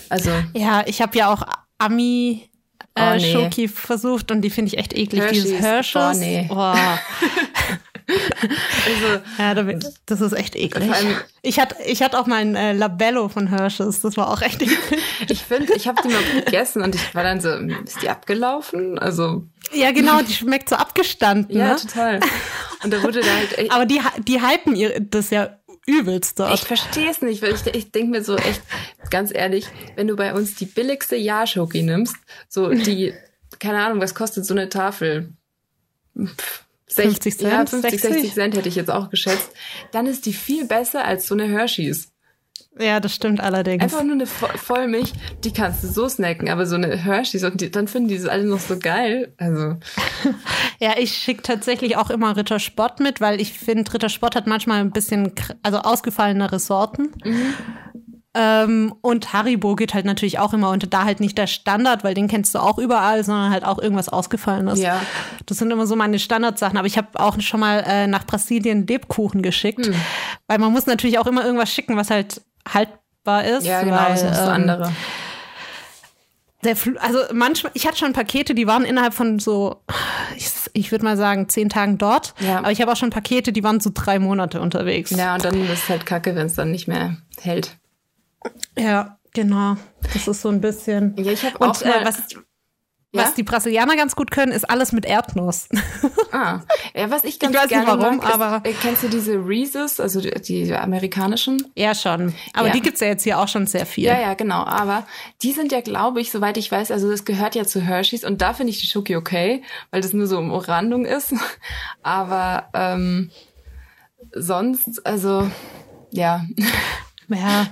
Also ja, ich habe ja auch Ami Oh, äh, nee. Schoki versucht und die finde ich echt eklig. Hershey's. Dieses Hershey's. Oh, nee. Oh. also Ja, das ist echt eklig. Allem- Ich hatte, ich hatte auch mein äh, Labello von Hershey's, das war auch echt eklig. ich finde, ich habe die mal gegessen und ich war dann so, ist die abgelaufen? Also Ja, genau, die schmeckt so abgestanden. ja, ne? total. Und da wurde da halt echt, Aber die, die hypen ihr das ja übelst dort. Ich verstehe es nicht, weil ich, ich denke mir so echt, ganz ehrlich, wenn du bei uns die billigste Ja-Schoki nimmst, so die, keine Ahnung, was kostet so eine Tafel? Pff, 50 Cent? Ja, 50, 60 60 Cent hätte ich jetzt auch geschätzt. Dann ist die viel besser als so eine Hershey's. Ja, das stimmt allerdings. Einfach nur eine Vo- Vollmilch, die kannst du so snacken, aber so eine Hershey's und die, dann finden die das alle noch so geil. Also, Ja, ich schicke tatsächlich auch immer Ritter Sport mit, weil ich finde, Ritter Sport hat manchmal ein bisschen, also ausgefallenere Sorten. Ähm, und Haribo geht halt natürlich auch immer unter da halt nicht der Standard, weil den kennst du auch überall, sondern halt auch irgendwas Ausgefallenes. Ja. Das sind immer so meine Standardsachen. Aber ich habe auch schon mal äh, nach Brasilien Lebkuchen geschickt, Hm. weil man muss natürlich auch immer irgendwas schicken, was halt haltbar ist. ja, genau, weil, das so ähm, andere. also manchmal, ich hatte schon Pakete, die waren innerhalb von so, ich, ich würde mal sagen, zehn Tagen dort. Ja. Aber ich habe auch schon Pakete, die waren so drei Monate unterwegs. Ja, und dann ist es halt kacke, wenn es dann nicht mehr hält. Ja, genau. Das ist so ein bisschen. Ja, ich habe Und auch mal, äh, was, Ja? was die Brasilianer ganz gut können, ist alles mit Erdnuss. ah, ja, was ich ganz weiß nicht gerne warum, mag, ist, aber- äh, kennst du diese Reese's, also die, die amerikanischen? ja, schon. Aber Ja. die gibt's ja jetzt hier auch schon sehr viel. Ja, ja, genau. Aber die sind ja, glaube ich, soweit ich weiß, also das gehört ja zu Hershey's und da finde ich die Schoki okay, weil das nur so um Umrandung ist. Aber ähm, sonst, also ja, Ja,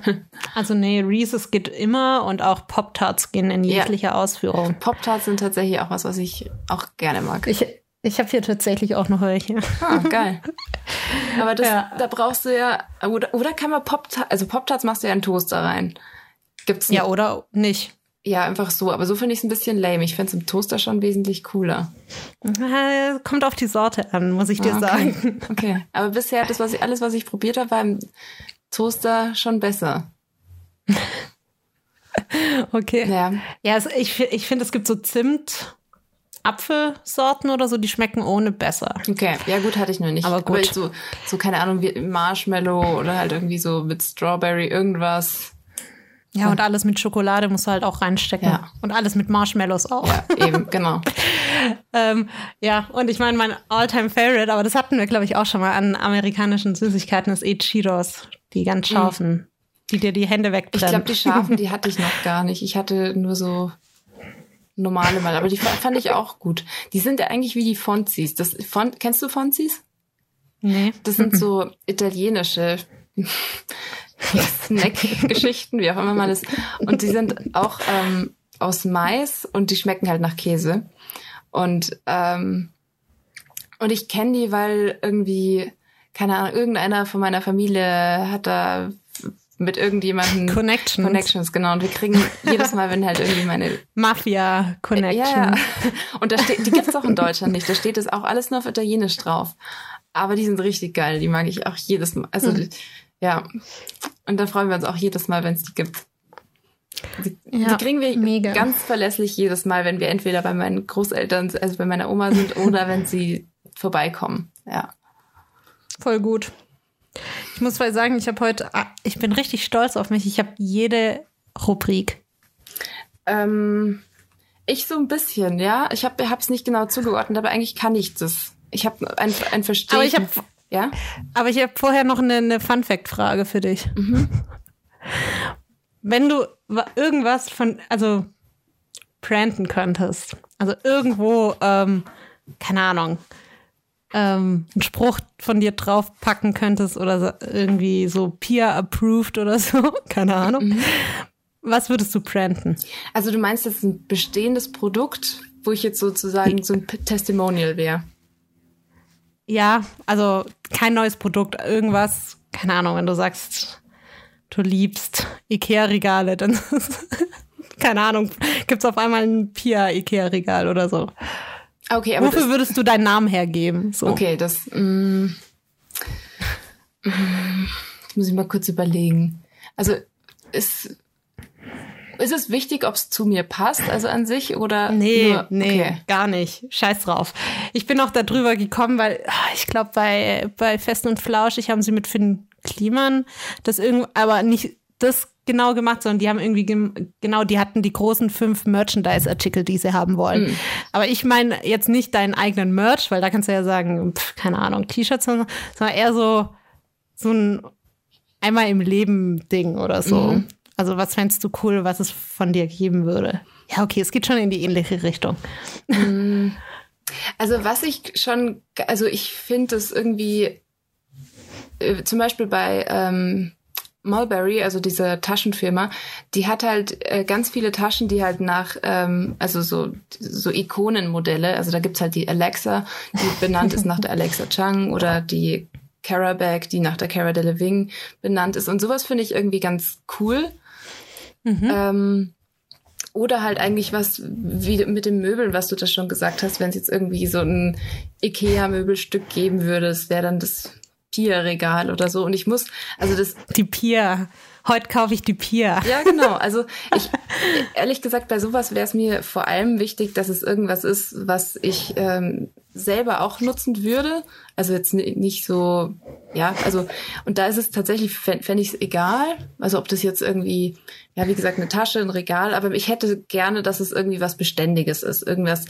also nee, Reese's geht immer und auch Pop-Tarts gehen in Ja. jeglicher Ausführung. Pop-Tarts sind tatsächlich auch was, was ich auch gerne mag. Ich, ich habe hier tatsächlich auch noch welche. Ah, geil. Aber das, Ja. da brauchst du ja, oder, oder kann man Pop-Tarts, also Pop-Tarts machst du ja in Toaster rein. Gibt's Ja, oder nicht? ja, einfach so. Aber so finde ich es ein bisschen lame. Ich finde es im Toaster schon wesentlich cooler. Äh, Kommt auf die Sorte an, muss ich dir Ah, okay. sagen. Okay. Aber bisher, das, was ich, alles, was ich probiert habe, war im Toaster schon besser. Okay. Ja. Ja, also ich, ich finde, es gibt so Zimt. Apfelsorten oder so, die schmecken ohne besser. Okay, ja gut, hatte ich nur nicht. Aber gut. ich so, so, keine Ahnung, wie Marshmallow oder halt irgendwie so mit Strawberry irgendwas. Ja, und alles mit Schokolade musst du halt auch reinstecken. Ja. Und alles mit Marshmallows auch. Ja, eben, genau. Ähm, ja, und ich meine, mein Alltime favorite aber das hatten wir, glaube ich, auch schon mal an amerikanischen Süßigkeiten, ist eh Cheetos. Die ganz scharfen, die dir die Hände Mhm. Ich wegbrennen. glaube, die scharfen, die hatte ich noch gar nicht. Ich hatte nur so normale mal, aber die fa- fand ich auch gut. Die sind ja eigentlich wie die Fonzis. Das, Fon, kennst du Fonzis? nee. Das sind so italienische Snack-Geschichten, wie auch immer man das. Und die sind auch ähm, aus Mais und die schmecken halt nach Käse. Und ähm, und ich kenne die, weil irgendwie keine Ahnung, irgendeiner von meiner Familie hat da mit irgendjemandem Connections. Connections, genau. Und wir kriegen jedes Mal, wenn halt irgendwie meine Mafia Connection. ja. Und da steht, die gibt's auch in Deutschland nicht. Da steht es auch alles nur auf Italienisch drauf. Aber die sind richtig geil. Die mag ich auch jedes Mal. Also, die, ja. Und da freuen wir uns auch jedes Mal, wenn es die gibt. Die, Ja, die kriegen wir mega. ganz verlässlich jedes Mal, wenn wir entweder bei meinen Großeltern, also bei meiner Oma sind oder wenn sie vorbeikommen. Ja. Voll gut. Ich muss mal sagen, ich habe heute, ah, ich bin richtig stolz auf mich. Ich habe jede Rubrik. Ähm, ich so ein bisschen, ja. Ich habe es nicht genau zugeordnet, aber eigentlich kann ich das. Ich habe ein, ein Verstehen. Aber ich habe ja. Aber ich habe vorher noch eine, eine Fun-Fact-Frage für dich. Wenn du wa- irgendwas von, also pranten könntest, also irgendwo, ähm, keine Ahnung, ähm, einen Spruch von dir draufpacken könntest oder so, irgendwie so peer-approved oder so, keine Ahnung. Was würdest du pranten? Also du meinst jetzt ein bestehendes Produkt, wo ich jetzt sozusagen so ein Testimonial wäre. Ja, also kein neues Produkt, irgendwas, keine Ahnung, wenn du sagst, du liebst Ikea-Regale, dann keine Ahnung, gibt's auf einmal ein Pia-Ikea-Regal oder so. Okay, aber Wofür würdest du deinen Namen hergeben? So. okay, das, mm, mm, das muss ich mal kurz überlegen. Also ist ist es wichtig, ob es zu mir passt, also an sich oder Nee, nur, nee, Okay. gar nicht. Scheiß drauf. Ich bin auch da drüber gekommen, weil ah, ich glaube, bei, bei Fest und Flauschig haben sie mit Finn Kliman das irgendwie, aber nicht das genau gemacht, sondern die haben irgendwie gem- genau, die hatten die großen fünf Merchandise-Artikel, die sie haben wollen. Aber ich meine jetzt nicht deinen eigenen Merch, weil da kannst du ja sagen, pf, keine Ahnung, T-Shirts, sondern sondern eher so, so ein einmal im Leben Ding oder so. Also was fändest du cool, was es von dir geben würde? Ja, okay, es geht schon in die ähnliche Richtung. Also was ich schon, also ich finde es irgendwie, äh, zum Beispiel bei ähm, Mulberry, also diese Taschenfirma, die hat halt äh, ganz viele Taschen, die halt nach, ähm, also so, so Ikonenmodelle, also da gibt's halt die Alexa, die benannt ist nach der Alexa Chang oder die Cara Bag, die nach der Cara Delevingne benannt ist. Und sowas finde ich irgendwie ganz cool. Ähm, oder halt eigentlich was wie mit den Möbeln, was du das schon gesagt hast, wenn es jetzt irgendwie so ein Ikea-Möbelstück geben würde, es wäre dann das Pia-Regal oder so. Und ich muss, also das, Die Pia. Heute kaufe ich die Pia. ja genau, also ich, ehrlich gesagt, bei sowas wäre es mir vor allem wichtig, dass es irgendwas ist, was ich ähm, selber auch nutzen würde. Also jetzt nicht so, ja, also, und da ist es tatsächlich, fände ich es egal. Also ob das jetzt irgendwie, ja, wie gesagt, eine Tasche, ein Regal, aber ich hätte gerne, dass es irgendwie was Beständiges ist. Irgendwas,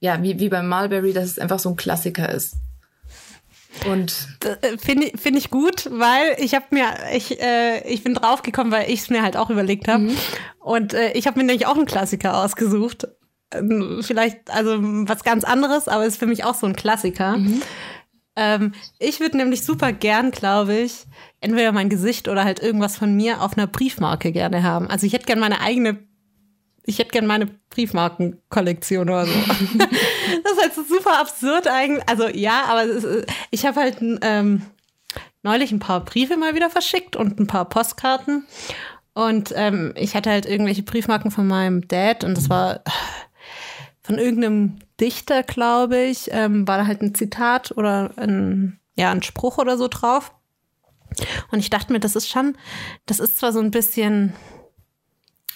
ja, wie, wie beim Mulberry, dass es einfach so ein Klassiker ist. Und äh, finde ich, find ich gut, weil ich habe mir, ich, äh, ich bin draufgekommen, weil ich es mir halt auch überlegt habe. Mhm. Und äh, ich habe mir nämlich auch einen Klassiker ausgesucht. Ähm, vielleicht, also was ganz anderes, aber ist für mich auch so ein Klassiker. Mhm. Ähm, ich würde nämlich super gern, glaube ich, entweder mein Gesicht oder halt irgendwas von mir auf einer Briefmarke gerne haben. Also ich hätte gern meine eigene ich hätte gerne meine Briefmarkenkollektion oder so. das ist halt so super absurd eigentlich. Also ja, aber ist, ich habe halt ähm, neulich ein paar Briefe mal wieder verschickt und ein paar Postkarten. Und ähm, ich hatte halt irgendwelche Briefmarken von meinem Dad und das war von irgendeinem Dichter, glaube ich, ähm, war da halt ein Zitat oder ein, ja, ein Spruch oder so drauf. Und ich dachte mir, das ist schon, das ist zwar so ein bisschen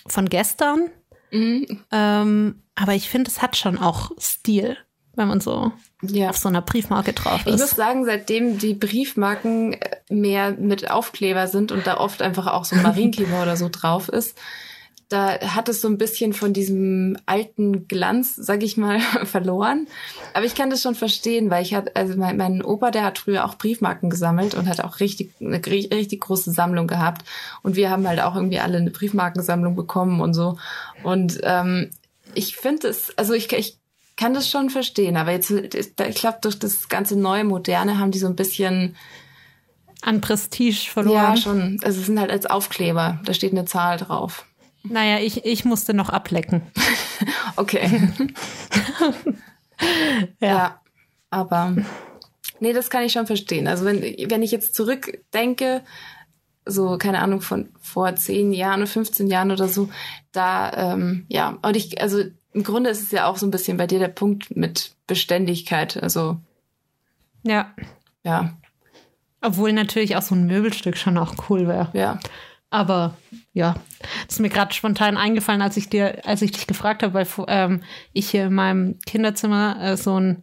von gestern, Mhm. Ähm, aber ich finde, es hat schon auch Stil, wenn man so ja. auf so einer Briefmarke drauf ist. Ich muss sagen, seitdem die Briefmarken äh, mehr mit Aufkleber sind und da oft einfach auch so ein Marienkleber oder so drauf ist, da hat es so ein bisschen von diesem alten Glanz, sag ich mal, verloren. Aber ich kann das schon verstehen, weil ich hatte, also mein, mein Opa, der hat früher auch Briefmarken gesammelt und hat auch richtig, eine richtig große Sammlung gehabt. Und wir haben halt auch irgendwie alle eine Briefmarkensammlung bekommen und so. Und ähm, ich finde es, also ich, ich kann das schon verstehen, aber jetzt, ich glaube, durch das ganze neue Moderne haben die so ein bisschen an Prestige verloren. Ja, schon. Also es sind halt als Aufkleber, da steht eine Zahl drauf. Naja, ich, ich musste noch ablecken. okay. ja. ja. Aber nee, das kann ich schon verstehen. Also wenn, wenn ich jetzt zurückdenke, so, keine Ahnung, von vor zehn Jahren oder 15 Jahren oder so, da, ähm, ja, und ich, also im Grunde ist es ja auch so ein bisschen bei dir der Punkt mit Beständigkeit. Also ja. Ja. Obwohl natürlich auch so ein Möbelstück schon auch cool wäre. Ja. Aber ja, das ist mir gerade spontan eingefallen, als ich dir, als ich dich gefragt habe, weil ähm, ich hier in meinem Kinderzimmer äh, so ein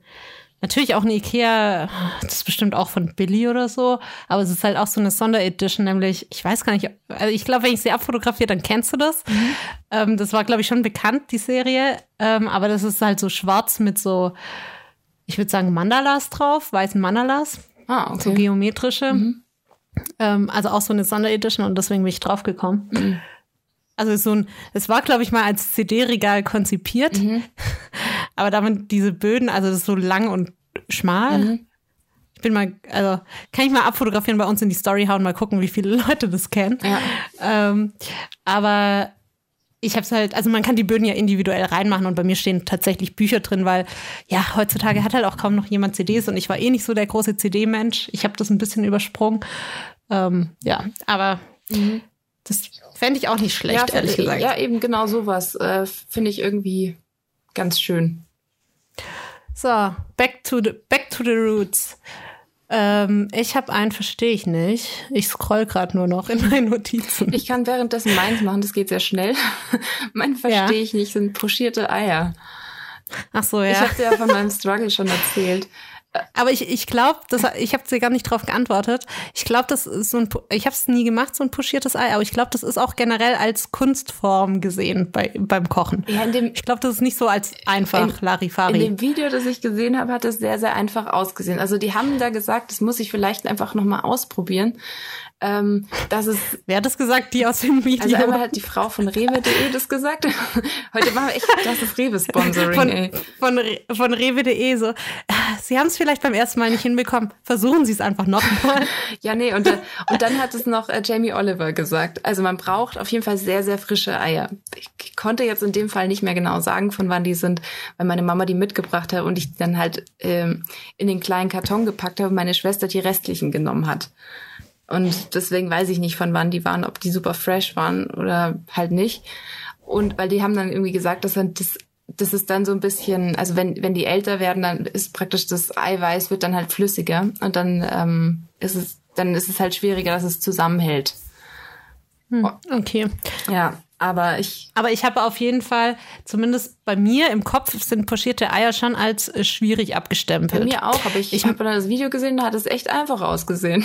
Natürlich auch eine Ikea, das ist bestimmt auch von Billy oder so, aber es ist halt auch so eine Sonderedition, nämlich, ich weiß gar nicht, also ich glaube, wenn ich sie abfotografiere, dann kennst du das. Mhm. Ähm, das war, glaube ich, schon bekannt, die Serie, ähm, aber das ist halt so schwarz mit so, ich würde sagen, Mandalas drauf, weißen Mandalas, ah, okay. so geometrische. Mhm. Ähm, also auch so eine Sonderedition und deswegen bin ich drauf gekommen. Mhm. Also so ein, es war, glaube ich, mal als CD-Regal konzipiert, mhm. aber damit diese Böden, also das ist so lang und schmal. Mhm. Ich bin mal, also kann ich mal abfotografieren, bei uns in die Story hauen, mal gucken, wie viele Leute das kennen. Ja. Ähm, aber ich habe es halt, also man kann die Böden ja individuell reinmachen und bei mir stehen tatsächlich Bücher drin, weil ja, heutzutage hat halt auch kaum noch jemand CDs und ich war eh nicht so der große CD-Mensch. Ich habe das ein bisschen übersprungen. Ähm, ja, aber mhm. das fände ich auch nicht schlecht, ja, ehrlich gesagt. Ja, eben genau sowas äh, finde ich irgendwie ganz schön. So, back to the, back to the roots. Ähm, ich habe einen, verstehe ich nicht. Ich scroll gerade nur noch in meinen Notizen. Ich kann währenddessen meins machen, das geht sehr schnell. mein verstehe ja. ich nicht, sind pochierte Eier. Ach so, ja. Ich habe dir ja von meinem Struggle schon erzählt. Aber ich, ich glaube, ich habe dir gar nicht drauf geantwortet. Ich glaube, das ist so ein, ich habe es nie gemacht, so ein puschiertes Ei, aber ich glaube, das ist auch generell als Kunstform gesehen bei, beim Kochen. Ja, in dem, ich glaube, das ist nicht so als einfach in, Larifari. In dem Video, das ich gesehen habe, hat es sehr, sehr einfach ausgesehen. Also die haben da gesagt, das muss ich vielleicht einfach nochmal ausprobieren ähm, dass es. Wer hat das gesagt? Die aus dem Video? Also einmal hat die Frau von rewe.de das gesagt. Heute machen wir echt, das ist Rewe-Sponsoring, von, ey. Von, von rewe.de so. Sie haben es vielleicht beim ersten Mal nicht hinbekommen. Versuchen Sie es einfach nochmal. ja, nee, und, und dann hat es noch äh, Jamie Oliver gesagt. Also man braucht auf jeden Fall sehr, sehr frische Eier. Ich konnte jetzt in dem Fall nicht mehr genau sagen, von wann die sind, weil meine Mama die mitgebracht hat und ich dann halt ähm, in den kleinen Karton gepackt habe und meine Schwester die restlichen genommen hat. Und deswegen weiß ich nicht, von wann die waren, ob die super fresh waren oder halt nicht. Und weil die haben dann irgendwie gesagt, dass dann das das ist dann so ein bisschen, also wenn, wenn die älter werden, dann ist praktisch das Eiweiß wird dann halt flüssiger und dann ähm, ist es, dann ist es halt schwieriger, dass es zusammenhält. Hm, okay. Ja, Aber ich. Aber ich habe auf jeden Fall, zumindest bei mir im Kopf, sind pochierte Eier schon als äh, schwierig abgestempelt. Bei mir auch, aber ich, ich habe dann das Video gesehen, da hat es echt einfach ausgesehen.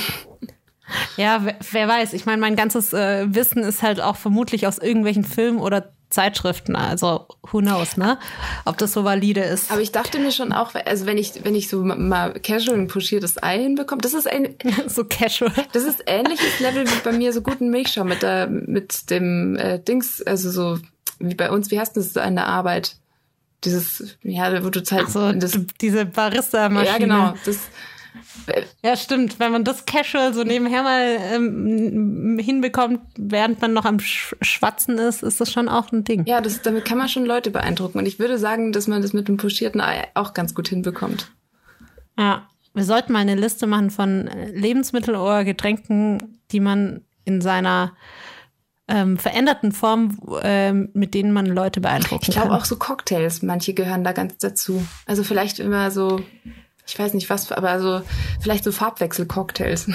Ja, wer, wer weiß. Ich meine, mein ganzes äh, Wissen ist halt auch vermutlich aus irgendwelchen Filmen oder Zeitschriften, also who knows, ne? Ob das so valide ist. Aber ich dachte mir schon auch, also wenn ich, wenn ich so mal casual ein pochiertes Ei hinbekomme, das ist ein so casual. Das ist ähnliches Level wie bei mir so guten Milchschaum mit der mit dem äh, Dings, also so wie bei uns, wie heißt das an der Arbeit? Dieses, ja, wo du halt so, das, diese Barista-Maschine. Ja, genau. Das, ja, stimmt. Wenn man das casual so nebenher mal ähm, hinbekommt, während man noch am Sch Schwatzen ist, ist das schon auch ein Ding. Ja, das, damit kann man schon Leute beeindrucken. Und ich würde sagen, dass man das mit dem pochierten Ei auch ganz gut hinbekommt. Ja, wir sollten mal eine Liste machen von äh, Lebensmitteln oder Getränken, die man in seiner ähm, veränderten Form, ähm, mit denen man Leute beeindrucken ich glaub, kann. Ich glaube auch so Cocktails, manche gehören da ganz dazu. Also vielleicht immer so ich weiß nicht was, aber so vielleicht so Farbwechsel-Cocktails.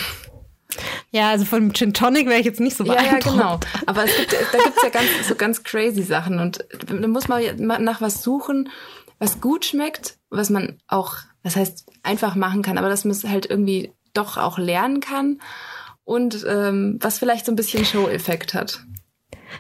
Ja, also von Gin Tonic wäre ich jetzt nicht so beeindruckt. Ja, ja, genau. Aber es gibt, da gibt's ja ganz, so ganz crazy Sachen und da muss man nach was suchen, was gut schmeckt, was man auch, das heißt, einfach machen kann, aber dass man es halt irgendwie doch auch lernen kann und ähm, was vielleicht so ein bisschen Show-Effekt hat.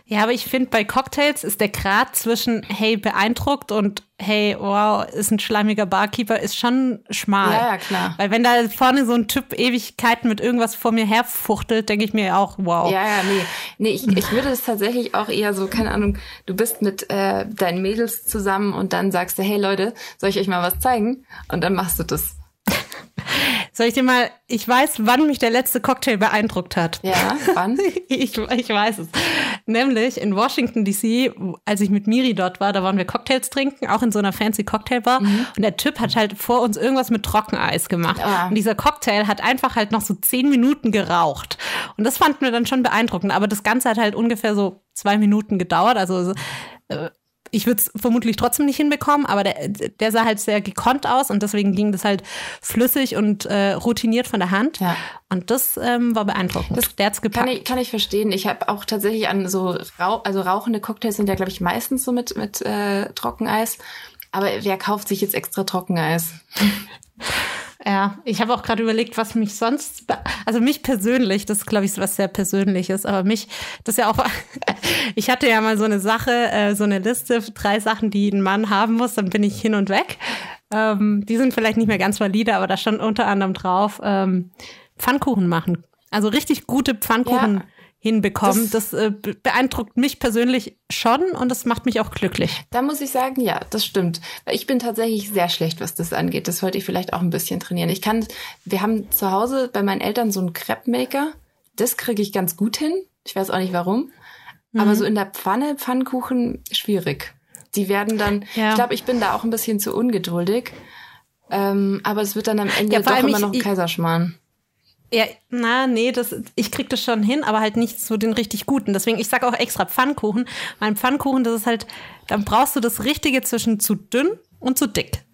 Ja, aber ich finde, bei Cocktails ist der Grad zwischen, hey, beeindruckt und hey, wow, ist ein schleimiger Barkeeper, ist schon schmal. Ja, ja, klar. Weil wenn da vorne so ein Typ Ewigkeiten mit irgendwas vor mir herfuchtelt, denke ich mir auch, wow. Ja, ja, nee. Nee, ich, ich würde es tatsächlich auch eher so, keine Ahnung, du bist mit äh, deinen Mädels zusammen und dann sagst du, hey Leute, soll ich euch mal was zeigen? Und dann machst du das. Soll ich dir mal, ich weiß, wann mich der letzte Cocktail beeindruckt hat. Ja, wann? ich, ich weiß es. Nämlich in Washington DC, als ich mit Miri dort war, da waren wir Cocktails trinken, auch in so einer fancy Cocktailbar. Mhm. Und der Typ hat halt vor uns irgendwas mit Trockeneis gemacht. Ah. Und dieser Cocktail hat einfach halt noch so zehn Minuten geraucht. Und das fanden wir dann schon beeindruckend. Aber das Ganze hat halt ungefähr so zwei Minuten gedauert. Also äh, ich würde es vermutlich trotzdem nicht hinbekommen, aber der, der sah halt sehr gekonnt aus und deswegen ging das halt flüssig und äh, routiniert von der Hand. Ja. Und das ähm, war beeindruckend. Das der hat's gepackt. Kann ich, kann ich verstehen. Ich habe auch tatsächlich an so Rauch, also rauchende Cocktails sind ja, glaube ich, meistens so mit, mit äh, Trockeneis. Aber wer kauft sich jetzt extra Trockeneis? Ja, ich habe auch gerade überlegt, was mich sonst, also mich persönlich, das ist glaube ich was sehr Persönliches, aber mich, das ist ja auch, ich hatte ja mal so eine Sache, äh, so eine Liste, drei Sachen, die ein Mann haben muss, dann bin ich hin und weg. Ähm, die sind vielleicht nicht mehr ganz valide, aber da stand unter anderem drauf, ähm, Pfannkuchen machen. Also richtig gute Pfannkuchen. Ja hinbekommen. Das, das äh, beeindruckt mich persönlich schon und das macht mich auch glücklich. Da muss ich sagen, ja, das stimmt. Ich bin tatsächlich sehr schlecht, was das angeht. Das sollte ich vielleicht auch ein bisschen trainieren. Ich kann, wir haben zu Hause bei meinen Eltern so einen Crepe Maker. Das kriege ich ganz gut hin. Ich weiß auch nicht warum. Mhm. Aber so in der Pfanne, Pfannkuchen, schwierig. Die werden dann, ja. ich glaube, ich bin da auch ein bisschen zu ungeduldig. Ähm, aber es wird dann am Ende ja, doch immer noch Kaiserschmarrn. Ja, na, nee, das, ich krieg das schon hin, aber halt nicht so den richtig guten. Deswegen, ich sag auch extra Pfannkuchen. Mein Pfannkuchen, das ist halt, dann brauchst du das Richtige zwischen zu dünn und zu dick.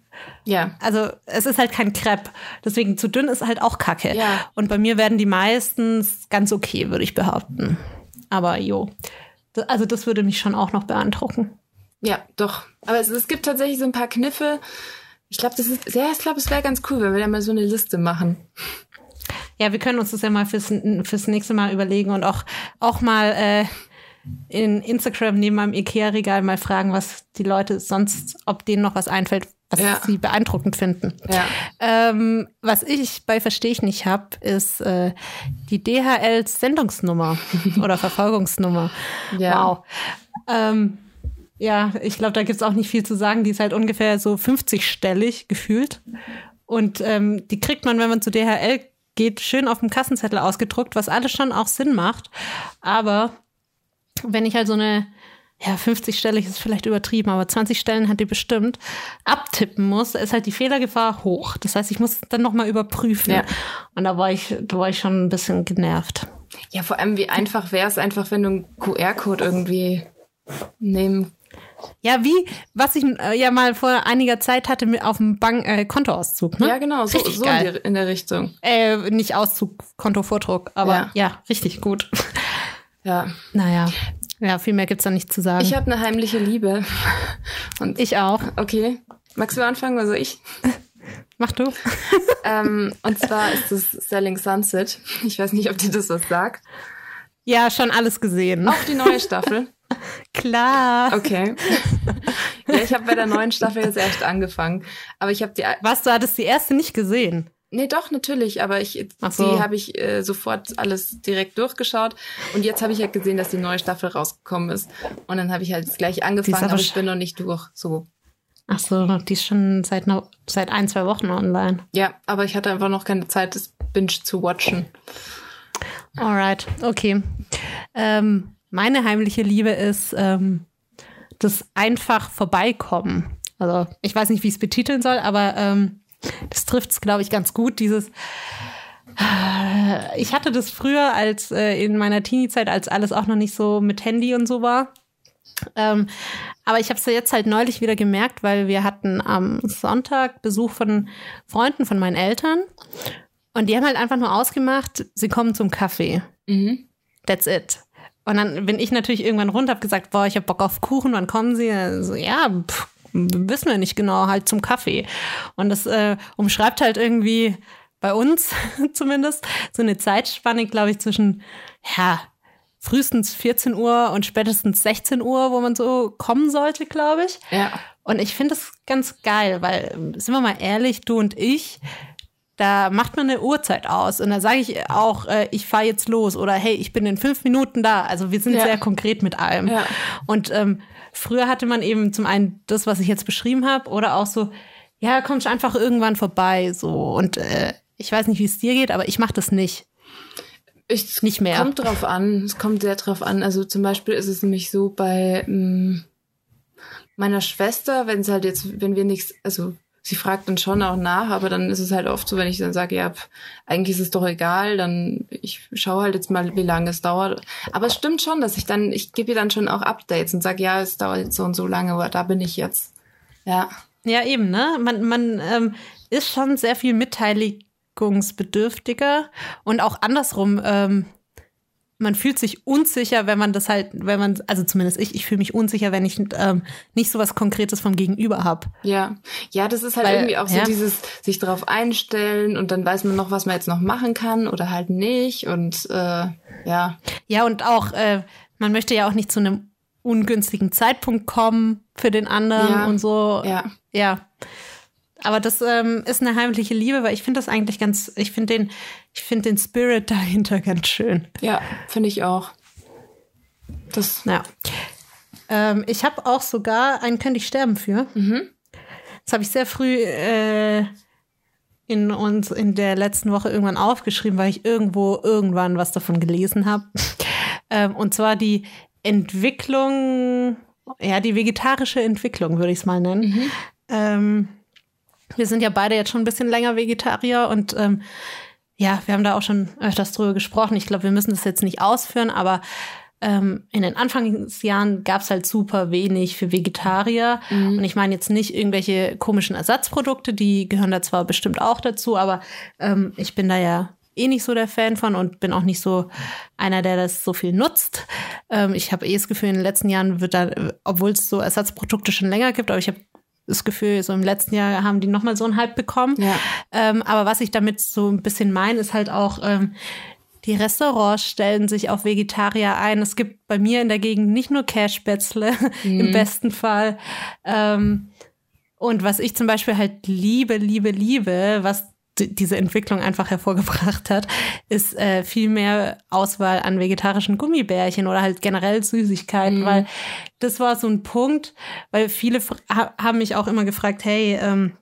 Ja. Also es ist halt kein Crepe. Deswegen zu dünn ist halt auch Kacke. Ja. Und bei mir werden die meistens ganz okay, würde ich behaupten. Aber jo. Also das würde mich schon auch noch beeindrucken. Ja, doch. Aber es, es gibt tatsächlich so ein paar Kniffe. Ich glaube, das ist, ja, ich glaube, es wäre ganz cool, wenn wir da mal so eine Liste machen. Ja, wir können uns das ja mal fürs, fürs nächste Mal überlegen und auch, auch mal äh, in Instagram neben meinem Ikea-Regal mal fragen, was die Leute sonst, ob denen noch was einfällt, was ja. sie beeindruckend finden. Ja. Ähm, was ich bei Verstehe ich nicht habe, ist äh, die DHL-Sendungsnummer oder Verfolgungsnummer. Ja. Wow. Ähm, ja, ich glaube, da gibt's auch nicht viel zu sagen. Die ist halt ungefähr so 50-stellig gefühlt. Und ähm, die kriegt man, wenn man zu DHL geht schön auf dem Kassenzettel ausgedruckt, was alles schon auch Sinn macht. Aber wenn ich halt so eine, ja, 50 Stelle ist vielleicht übertrieben, aber 20 Stellen hat die bestimmt, abtippen muss, ist halt die Fehlergefahr hoch. Das heißt, ich muss dann nochmal überprüfen. Ja. Und da war ich, da war ich schon ein bisschen genervt. Ja, vor allem, wie einfach wäre es einfach, wenn du einen QR-Code irgendwie nehmen ja, wie, was ich äh, ja mal vor einiger Zeit hatte mit auf dem Bank äh, Kontoauszug. Ne? Ja, genau, so, so in, die, in, der Richtung. Äh, nicht Auszug, Kontovordruck, aber ja. ja, richtig gut. Ja. Naja. Ja, viel mehr gibt's da nicht zu sagen. Ich habe eine heimliche Liebe. Und ich auch. okay, magst du anfangen soll ich? Mach du. ähm, und zwar ist es Selling Sunset. Ich weiß nicht, ob dir das was sagt. Ja, schon alles gesehen. Auch die neue Staffel. Klar. Okay. ja, ich habe bei der neuen Staffel jetzt erst angefangen. Aber ich habe die. Was, du hattest die erste nicht gesehen? Nee, doch, natürlich, aber ich Ach so. die habe ich äh, sofort alles direkt durchgeschaut und jetzt habe ich halt gesehen, dass die neue Staffel rausgekommen ist und dann habe ich halt gleich angefangen, aber aber ich bin noch nicht durch. So. Ach so, die ist schon seit, no, seit ein, zwei Wochen online. Ja, aber ich hatte einfach noch keine Zeit, das Binge zu watchen. Alright, okay. Ähm, meine heimliche Liebe ist ähm, das einfach vorbeikommen. Also ich weiß nicht, wie ich es betiteln soll, aber ähm, das trifft es, glaube ich, ganz gut. Dieses ich hatte das früher als äh, in meiner Teenie-Zeit, als alles auch noch nicht so mit Handy und so war. Ähm, aber ich habe es jetzt halt neulich wieder gemerkt, weil wir hatten am Sonntag Besuch von Freunden von meinen Eltern und die haben halt einfach nur ausgemacht, sie kommen zum Kaffee. Mhm. That's it. Und dann bin ich natürlich irgendwann runter, hab gesagt, boah, ich hab Bock auf Kuchen, wann kommen sie? So, ja, pff, wissen wir nicht genau, halt zum Kaffee. Und das äh, umschreibt halt irgendwie bei uns zumindest so eine Zeitspanne, glaube ich, zwischen, ja, frühestens 14 Uhr und spätestens 16 Uhr, wo man so kommen sollte, glaube ich. Ja. Und ich finde das ganz geil, weil, sind wir mal ehrlich, du und ich, da macht man eine Uhrzeit aus. Und da sage ich auch, äh, ich fahre jetzt los oder hey, ich bin in fünf Minuten da. Also wir sind Ja. sehr konkret mit allem. Ja. Und ähm, früher hatte man eben zum einen das, was ich jetzt beschrieben habe, oder auch so, ja, kommst einfach irgendwann vorbei. So. Und äh, ich weiß nicht, wie es dir geht, aber ich mache das nicht. Ich, Nicht mehr. Kommt drauf an. Es kommt sehr drauf an. Also zum Beispiel ist es nämlich so bei mh, meiner Schwester, wenn es halt jetzt, wenn wir nichts, also sie fragt dann schon auch nach, aber dann ist es halt oft so, wenn ich dann sage, ja, pf, eigentlich ist es doch egal, dann ich schaue halt jetzt mal, wie lange es dauert. Aber es stimmt schon, dass ich dann, ich gebe ihr dann schon auch Updates und sage, ja, es dauert jetzt so und so lange, aber da bin ich jetzt. Ja. Ja, eben, ne? Man, man ähm, ist schon sehr viel mitteilungsbedürftiger und auch andersrum. Ähm, man fühlt sich unsicher, wenn man das halt, wenn man, also zumindest ich, ich fühle mich unsicher, wenn ich ähm, nicht so was Konkretes vom Gegenüber habe. Ja, ja, das ist halt Weil, irgendwie auch so ja. dieses sich darauf einstellen und dann weiß man noch, was man jetzt noch machen kann oder halt nicht und äh, ja, Ja, und auch, äh, man möchte ja auch nicht zu einem ungünstigen Zeitpunkt kommen für den anderen Ja. und so. ja, Ja. Aber das ähm, ist eine heimliche Liebe, weil ich finde das eigentlich ganz, ich finde den, ich finde den Spirit dahinter ganz schön. ja, finde ich auch. Das, Ja. Ähm, ich habe auch sogar einen Könnte ich sterben für. Das habe ich sehr früh äh, in uns in der letzten Woche irgendwann aufgeschrieben, weil ich irgendwo irgendwann was davon gelesen habe. ähm, und zwar die Entwicklung, ja, die vegetarische Entwicklung, würde ich es mal nennen. Ähm, wir sind ja beide jetzt schon ein bisschen länger Vegetarier und ähm, ja, wir haben da auch schon öfters drüber gesprochen. Ich glaube, wir müssen das jetzt nicht ausführen, aber ähm, in den Anfangsjahren gab es halt super wenig für Vegetarier. Und ich meine jetzt nicht irgendwelche komischen Ersatzprodukte, die gehören da zwar bestimmt auch dazu, aber ähm, ich bin da ja eh nicht so der Fan von und bin auch nicht so einer, der das so viel nutzt. Ähm, ich habe eh das Gefühl, in den letzten Jahren wird da, obwohl es so Ersatzprodukte schon länger gibt, aber ich habe das Gefühl, so im letzten Jahr haben die nochmal so einen Hype bekommen. Ja. Ähm, aber was ich damit so ein bisschen meine, ist halt auch, ähm, die Restaurants stellen sich auf Vegetarier ein. Es gibt bei mir in der Gegend nicht nur Cashspätzle im besten Fall. Ähm, und was ich zum Beispiel halt liebe, liebe, liebe, was diese Entwicklung einfach hervorgebracht hat, ist äh, viel mehr Auswahl an vegetarischen Gummibärchen oder halt generell Süßigkeiten, weil das war so ein Punkt, weil viele haben mich auch immer gefragt, hey, ähm,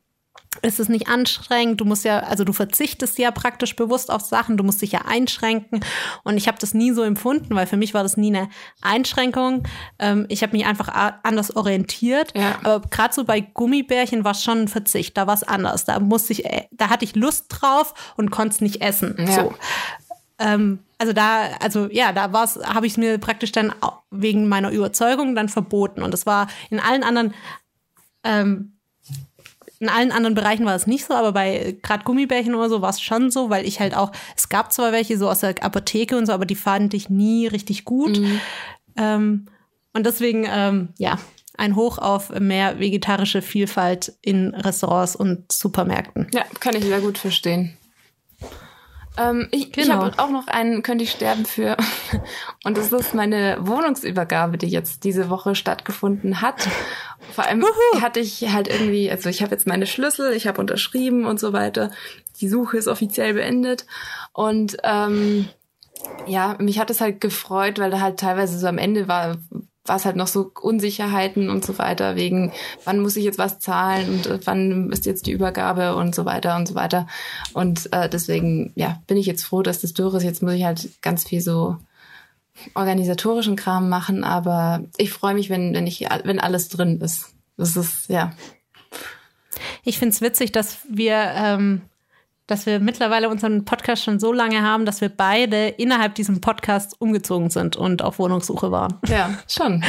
ist es nicht anstrengend? Du musst ja, also du verzichtest ja praktisch bewusst auf Sachen, du musst dich ja einschränken. Und ich habe das nie so empfunden, weil für mich war das nie eine Einschränkung. Ähm, ich habe mich einfach anders orientiert. Ja. Aber gerade so bei Gummibärchen war es schon ein Verzicht, da war es anders. Da musste ich, äh, da hatte ich Lust drauf und konnte es nicht essen. Ja. So. Ähm, also da, also ja, da war's, habe ich es mir praktisch dann wegen meiner Überzeugung dann verboten. Und das war in allen anderen ähm, in allen anderen Bereichen war es nicht so, aber bei gerade Gummibärchen oder so war es schon so, weil ich halt auch, es gab zwar welche so aus der Apotheke und so, aber die fand ich nie richtig gut. Ähm, und deswegen, ähm, ja, ein Hoch auf mehr vegetarische Vielfalt in Restaurants und Supermärkten. Ja, kann ich sehr gut verstehen. Ähm, ich Genau. ich habe auch noch einen, könnte ich sterben für. Und das ist meine Wohnungsübergabe, die jetzt diese Woche stattgefunden hat. Vor allem hatte ich halt irgendwie, also ich habe jetzt meine Schlüssel, ich habe unterschrieben und so weiter. Die Suche ist offiziell beendet. Und ähm, ja, mich hat es halt gefreut, weil da halt teilweise so am Ende war, war es halt noch so Unsicherheiten und so weiter, wegen wann muss ich jetzt was zahlen und äh, wann ist jetzt die Übergabe und so weiter und so weiter. Und äh, deswegen, ja, bin ich jetzt froh, dass das durch ist. Jetzt muss ich halt ganz viel so organisatorischen Kram machen, aber ich freue mich, wenn, wenn ich, wenn alles drin ist. Das ist, ja. Ich finde es witzig, dass wir, ähm, dass wir mittlerweile unseren Podcast schon so lange haben, dass wir beide innerhalb diesem Podcasts umgezogen sind und auf Wohnungssuche waren. Ja, schon.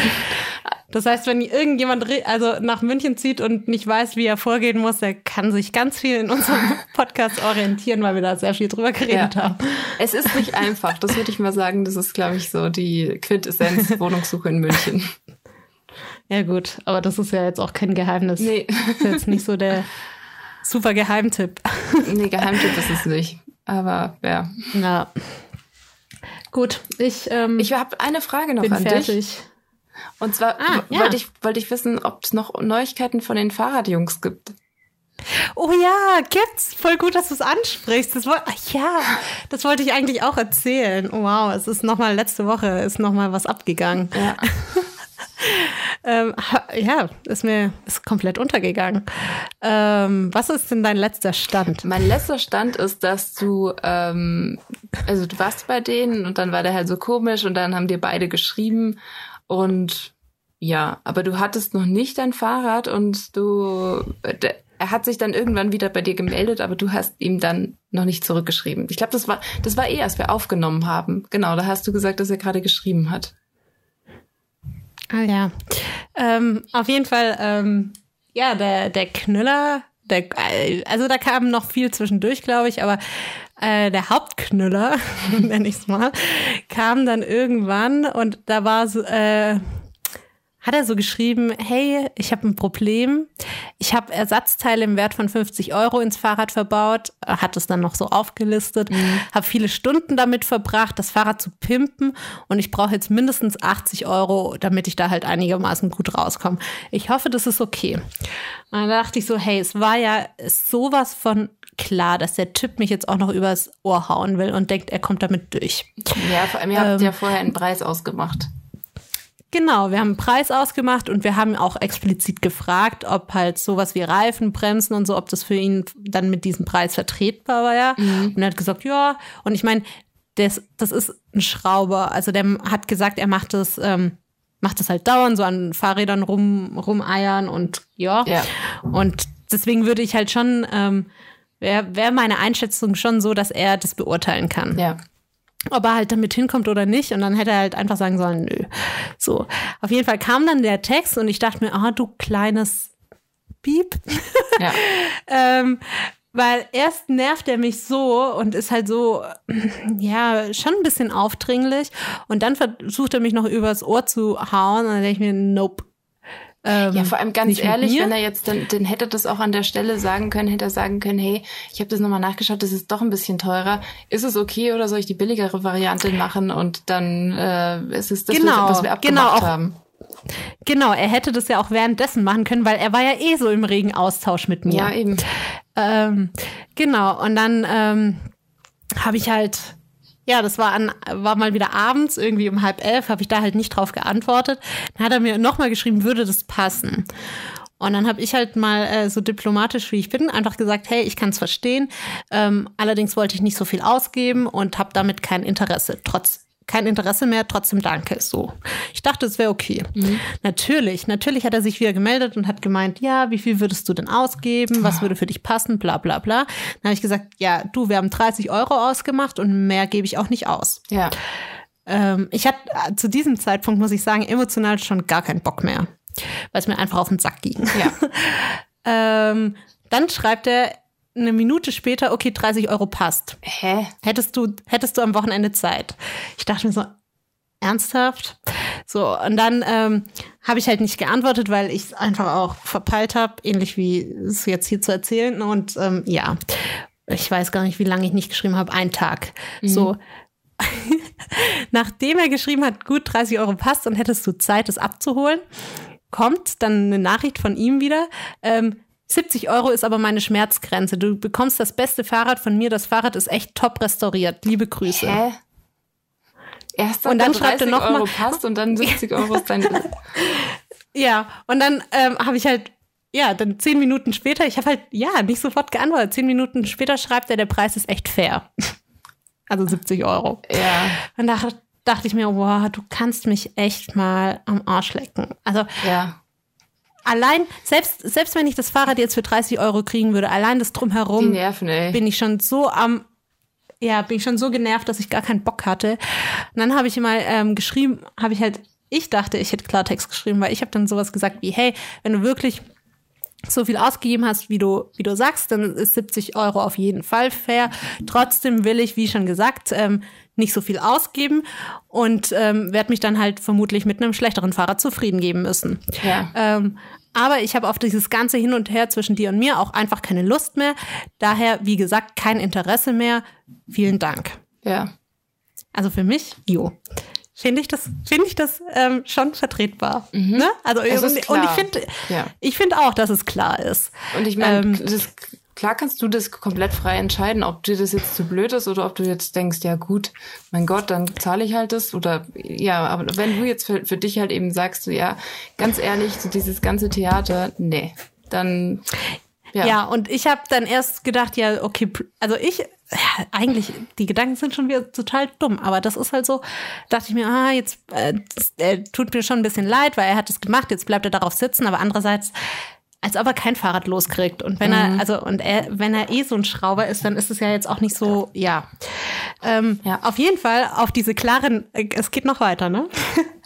Das heißt, wenn irgendjemand also nach München zieht und nicht weiß, wie er vorgehen muss, der kann sich ganz viel in unserem Podcast orientieren, weil wir da sehr viel drüber geredet Ja. haben. Es ist nicht einfach, das würde ich mal sagen. Das ist, glaube ich, so die Quintessenz Wohnungssuche in München. Ja gut, aber das ist ja jetzt auch kein Geheimnis. Nee, Das ist jetzt nicht so der super Geheimtipp. nee Geheimtipp ist es nicht. Aber ja. Ja. Gut, ich, ähm, Ich habe eine Frage noch bin an dich. fertig. Und zwar Ah, ja. wollte ich, wollte ich wissen, ob es noch Neuigkeiten von den Fahrradjungs gibt. Oh ja, gibt's. Voll gut, dass du es ansprichst. Das woll- ach ja, das wollte ich eigentlich auch erzählen. Wow, es ist nochmal letzte Woche ist nochmal was abgegangen. Ja. Ähm, ja, ist mir ist komplett untergegangen. Ähm, was ist denn dein letzter Stand? Mein letzter Stand ist, dass du, ähm, also du warst bei denen und dann war der halt so komisch und dann haben dir beide geschrieben und ja, aber du hattest noch nicht dein Fahrrad und du, der, er hat sich dann irgendwann wieder bei dir gemeldet, aber du hast ihm dann noch nicht zurückgeschrieben. Ich glaube, das war, das war eh, als wir aufgenommen haben. Genau, da hast du gesagt, dass er gerade geschrieben hat. Ah ja. Ähm, auf jeden Fall, ähm, ja, der, der Knüller, der, äh, also da kam noch viel zwischendurch, glaube ich, aber äh, der Hauptknüller, nenne ich es mal, kam dann irgendwann und da war so, äh, hat er so geschrieben, hey, ich habe ein Problem. Ich habe Ersatzteile im Wert von 50 Euro ins Fahrrad verbaut, hat es dann noch so aufgelistet, habe viele Stunden damit verbracht, das Fahrrad zu pimpen und ich brauche jetzt mindestens 80 Euro, damit ich da halt einigermaßen gut rauskomme. Ich hoffe, das ist okay. Und dann dachte ich so, hey, es war ja sowas von klar, dass der Typ mich jetzt auch noch übers Ohr hauen will und denkt, er kommt damit durch. Ja, vor allem, ihr habt Ähm. ja vorher einen Preis ausgemacht. Genau, wir haben einen Preis ausgemacht und wir haben auch explizit gefragt, ob halt sowas wie Reifen, Bremsen und so, ob das für ihn dann mit diesem Preis vertretbar war. Ja. Und er hat gesagt, ja. Und ich meine, das, das ist ein Schrauber. Also der hat gesagt, er macht das, ähm, macht das halt dauernd, so an Fahrrädern rum, rumeiern und ja. Ja. Und deswegen würde ich halt schon, ähm, wäre wär meine Einschätzung schon so, dass er das beurteilen kann Ja. Ob er halt damit hinkommt oder nicht. Und dann hätte er halt einfach sagen sollen, nö. So. Auf jeden Fall kam dann der Text und ich dachte mir, ah, du kleines Piep. Ja. ähm, weil erst nervt er mich so und ist halt so, ja, schon ein bisschen aufdringlich. Und dann versucht er mich noch übers Ohr zu hauen. Und dann denke ich mir, nope. Ähm, Ja, vor allem ganz ehrlich, wenn er jetzt, dann, dann hätte das auch an der Stelle sagen können, hätte er sagen können, hey, ich habe das nochmal nachgeschaut, das ist doch ein bisschen teurer. Ist es okay oder soll ich die billigere Variante machen und dann äh, ist es das, Genau, was wir abgemacht genau, auch- haben. Genau, er hätte das ja auch währenddessen machen können, weil er war ja eh so im regen Austausch mit mir. Ja, eben. Ähm, genau, und dann ähm, habe ich halt, ja, das war, an, war mal wieder abends, irgendwie um halb elf, habe ich da halt nicht drauf geantwortet. Dann hat er mir nochmal geschrieben, würde das passen. Und dann habe ich halt mal äh, so diplomatisch wie ich bin einfach gesagt, hey, ich kann es verstehen. Ähm, allerdings wollte ich nicht so viel ausgeben und habe damit kein Interesse. Trotz kein Interesse mehr, trotzdem danke. So. Ich dachte, es wäre okay. Natürlich, natürlich hat er sich wieder gemeldet und hat gemeint, ja, wie viel würdest du denn ausgeben? Was würde für dich passen? Bla bla bla. Dann habe ich gesagt, ja, du, wir haben 30 Euro ausgemacht und mehr gebe ich auch nicht aus. Ja. Ähm, ich hatte äh, zu diesem Zeitpunkt, muss ich sagen, emotional schon gar keinen Bock mehr, weil es mir einfach auf den Sack ging. Ja. Ähm, dann schreibt er eine Minute später, okay, 30 Euro passt. Hä? Hättest du, hättest du am Wochenende Zeit? Ich dachte mir so, ernsthaft? So, und dann ähm, habe ich halt nicht geantwortet, weil ich es einfach auch verpeilt habe, ähnlich wie es jetzt hier zu erzählen. Und ähm, ja, ich weiß gar nicht, wie lange ich nicht geschrieben habe, ein Tag. Mhm. So. Nachdem er geschrieben hat, gut, 30 Euro passt und hättest du Zeit, es abzuholen, kommt dann eine Nachricht von ihm wieder. Ähm, 70 Euro ist aber meine Schmerzgrenze. Du bekommst das beste Fahrrad von mir. Das Fahrrad ist echt top restauriert. Liebe Grüße. Hä? Erst und dann schreibt er noch Euro mal, passt und dann 70 Euro ist dein. ja, und dann ähm, habe ich halt, ja, dann zehn Minuten später, ich habe halt, ja, nicht sofort geantwortet. Zehn Minuten später schreibt er, der Preis ist echt fair. also 70 Euro. Ja. Und da dachte ich mir, wow, du kannst mich echt mal am Arsch lecken. Also, ja allein, selbst, selbst wenn ich das Fahrrad jetzt für 30 Euro kriegen würde, allein das drumherum, Nerven, bin ich schon so am, ja, bin ich schon so genervt, dass ich gar keinen Bock hatte. Und dann habe ich mal ähm, geschrieben, habe ich halt, ich dachte, ich hätte Klartext geschrieben, weil ich habe dann sowas gesagt wie, hey, wenn du wirklich so viel ausgegeben hast, wie du, wie du sagst, dann ist 70 Euro auf jeden Fall fair. Trotzdem will ich, wie schon gesagt, ähm, nicht so viel ausgeben und ähm, werde mich dann halt vermutlich mit einem schlechteren Fahrrad zufrieden geben müssen. Ja. Ähm, aber ich habe auf dieses ganze Hin und Her zwischen dir und mir auch einfach keine Lust mehr. Daher, wie gesagt, kein Interesse mehr. Vielen Dank. Ja. Also für mich, jo. Finde ich das, finde ich das ähm, schon vertretbar. Mhm. Ne? Also und, und, ich finde, ja. ich finde auch, dass es klar ist. Und ich meine, ähm, klar kannst du das komplett frei entscheiden, ob dir das jetzt zu blöd ist oder ob du jetzt denkst, ja gut, mein Gott, dann zahle ich halt das oder ja, aber wenn du jetzt für, für dich halt eben sagst, so, ja, ganz ehrlich, so dieses ganze Theater, nee, dann ja. ja, und ich habe dann erst gedacht, ja, okay, also ich, ja, eigentlich, die Gedanken sind schon wieder total dumm, aber das ist halt so, dachte ich mir, ah, jetzt äh, äh, tut mir schon ein bisschen leid, weil er hat es gemacht, jetzt bleibt er darauf sitzen, aber andererseits als ob er kein Fahrrad loskriegt. Und wenn mhm. er, also, und er, wenn er eh so ein Schrauber ist, dann ist es ja jetzt auch nicht so, ja. Ähm, ja. Auf jeden Fall auf diese klare, äh, es geht noch weiter, ne?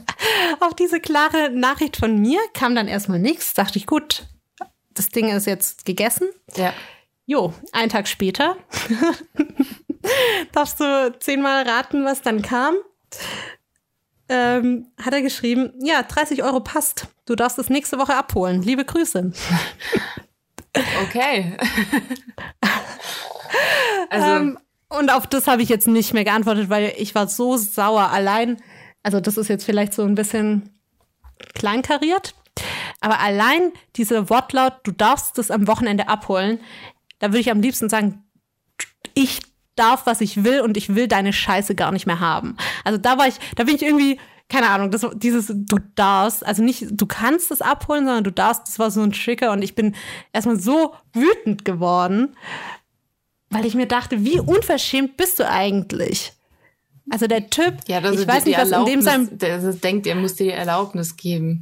auf diese klare Nachricht von mir kam dann erstmal nichts. Dachte ich, gut, das Ding ist jetzt gegessen. Ja. Jo, einen Tag später darfst du zehnmal raten, was dann kam ähm, hat er geschrieben, ja, 30 Euro passt. Du darfst es nächste Woche abholen. Liebe Grüße. Okay. also. Ähm, und auf das habe ich jetzt nicht mehr geantwortet, weil ich war so sauer. Allein, also das ist jetzt vielleicht so ein bisschen kleinkariert, aber allein dieser Wortlaut, du darfst es am Wochenende abholen, da würde ich am liebsten sagen, ich darf, was ich will und ich will deine Scheiße gar nicht mehr haben. Also da war ich, da bin ich irgendwie, keine Ahnung, das, dieses du darfst, also nicht du kannst es abholen, sondern du darfst, das war so ein Trigger und ich bin erstmal so wütend geworden, weil ich mir dachte, wie unverschämt bist du eigentlich? Also der Typ, ja, ich weiß nicht, was in dem sein der denkt, er muss dir die Erlaubnis geben.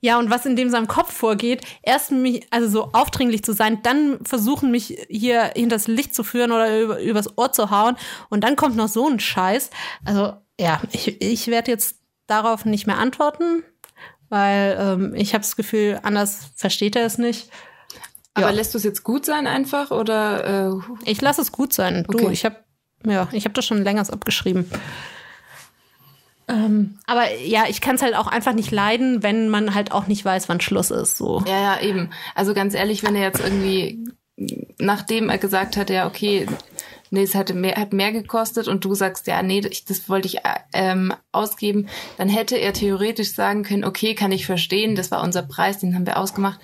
Ja, und was in dem seinem Kopf vorgeht, erst mich, also so aufdringlich zu sein, dann versuchen, mich hier hinters Licht zu führen oder über, übers Ohr zu hauen. Und dann kommt noch so ein Scheiß. Also, ja, ich, ich werde jetzt darauf nicht mehr antworten, weil ähm, ich habe das Gefühl, anders versteht er es nicht. Aber ja. lässt du es jetzt gut sein einfach oder? Äh, ich lasse es gut sein. Du, okay. ich habe ja, ich habe das schon länger abgeschrieben. Ähm, aber ja, ich kann es halt auch einfach nicht leiden, wenn man halt auch nicht weiß, wann Schluss ist. So. Ja, ja, eben. Also ganz ehrlich, wenn er jetzt irgendwie, nachdem er gesagt hat, ja, okay, nee, es hat mehr, hat mehr gekostet und du sagst, ja, nee, ich, das wollte ich ähm, ausgeben, dann hätte er theoretisch sagen können, okay, kann ich verstehen, das war unser Preis, den haben wir ausgemacht.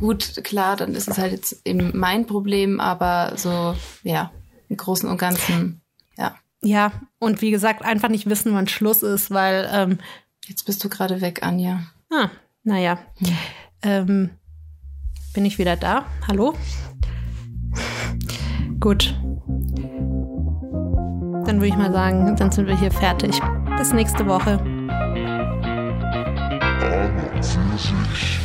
Gut, klar, dann ist es halt jetzt eben mein Problem, aber so, ja, im Großen und Ganzen, ja. Und wie gesagt, einfach nicht wissen, wann Schluss ist, weil. Ähm, Jetzt bist du gerade weg, Anja. Ah, naja. Hm. Ähm, bin ich wieder da? Hallo? Gut. Dann würde ich mal sagen, dann sind wir hier fertig. Bis nächste Woche. Aber für sich.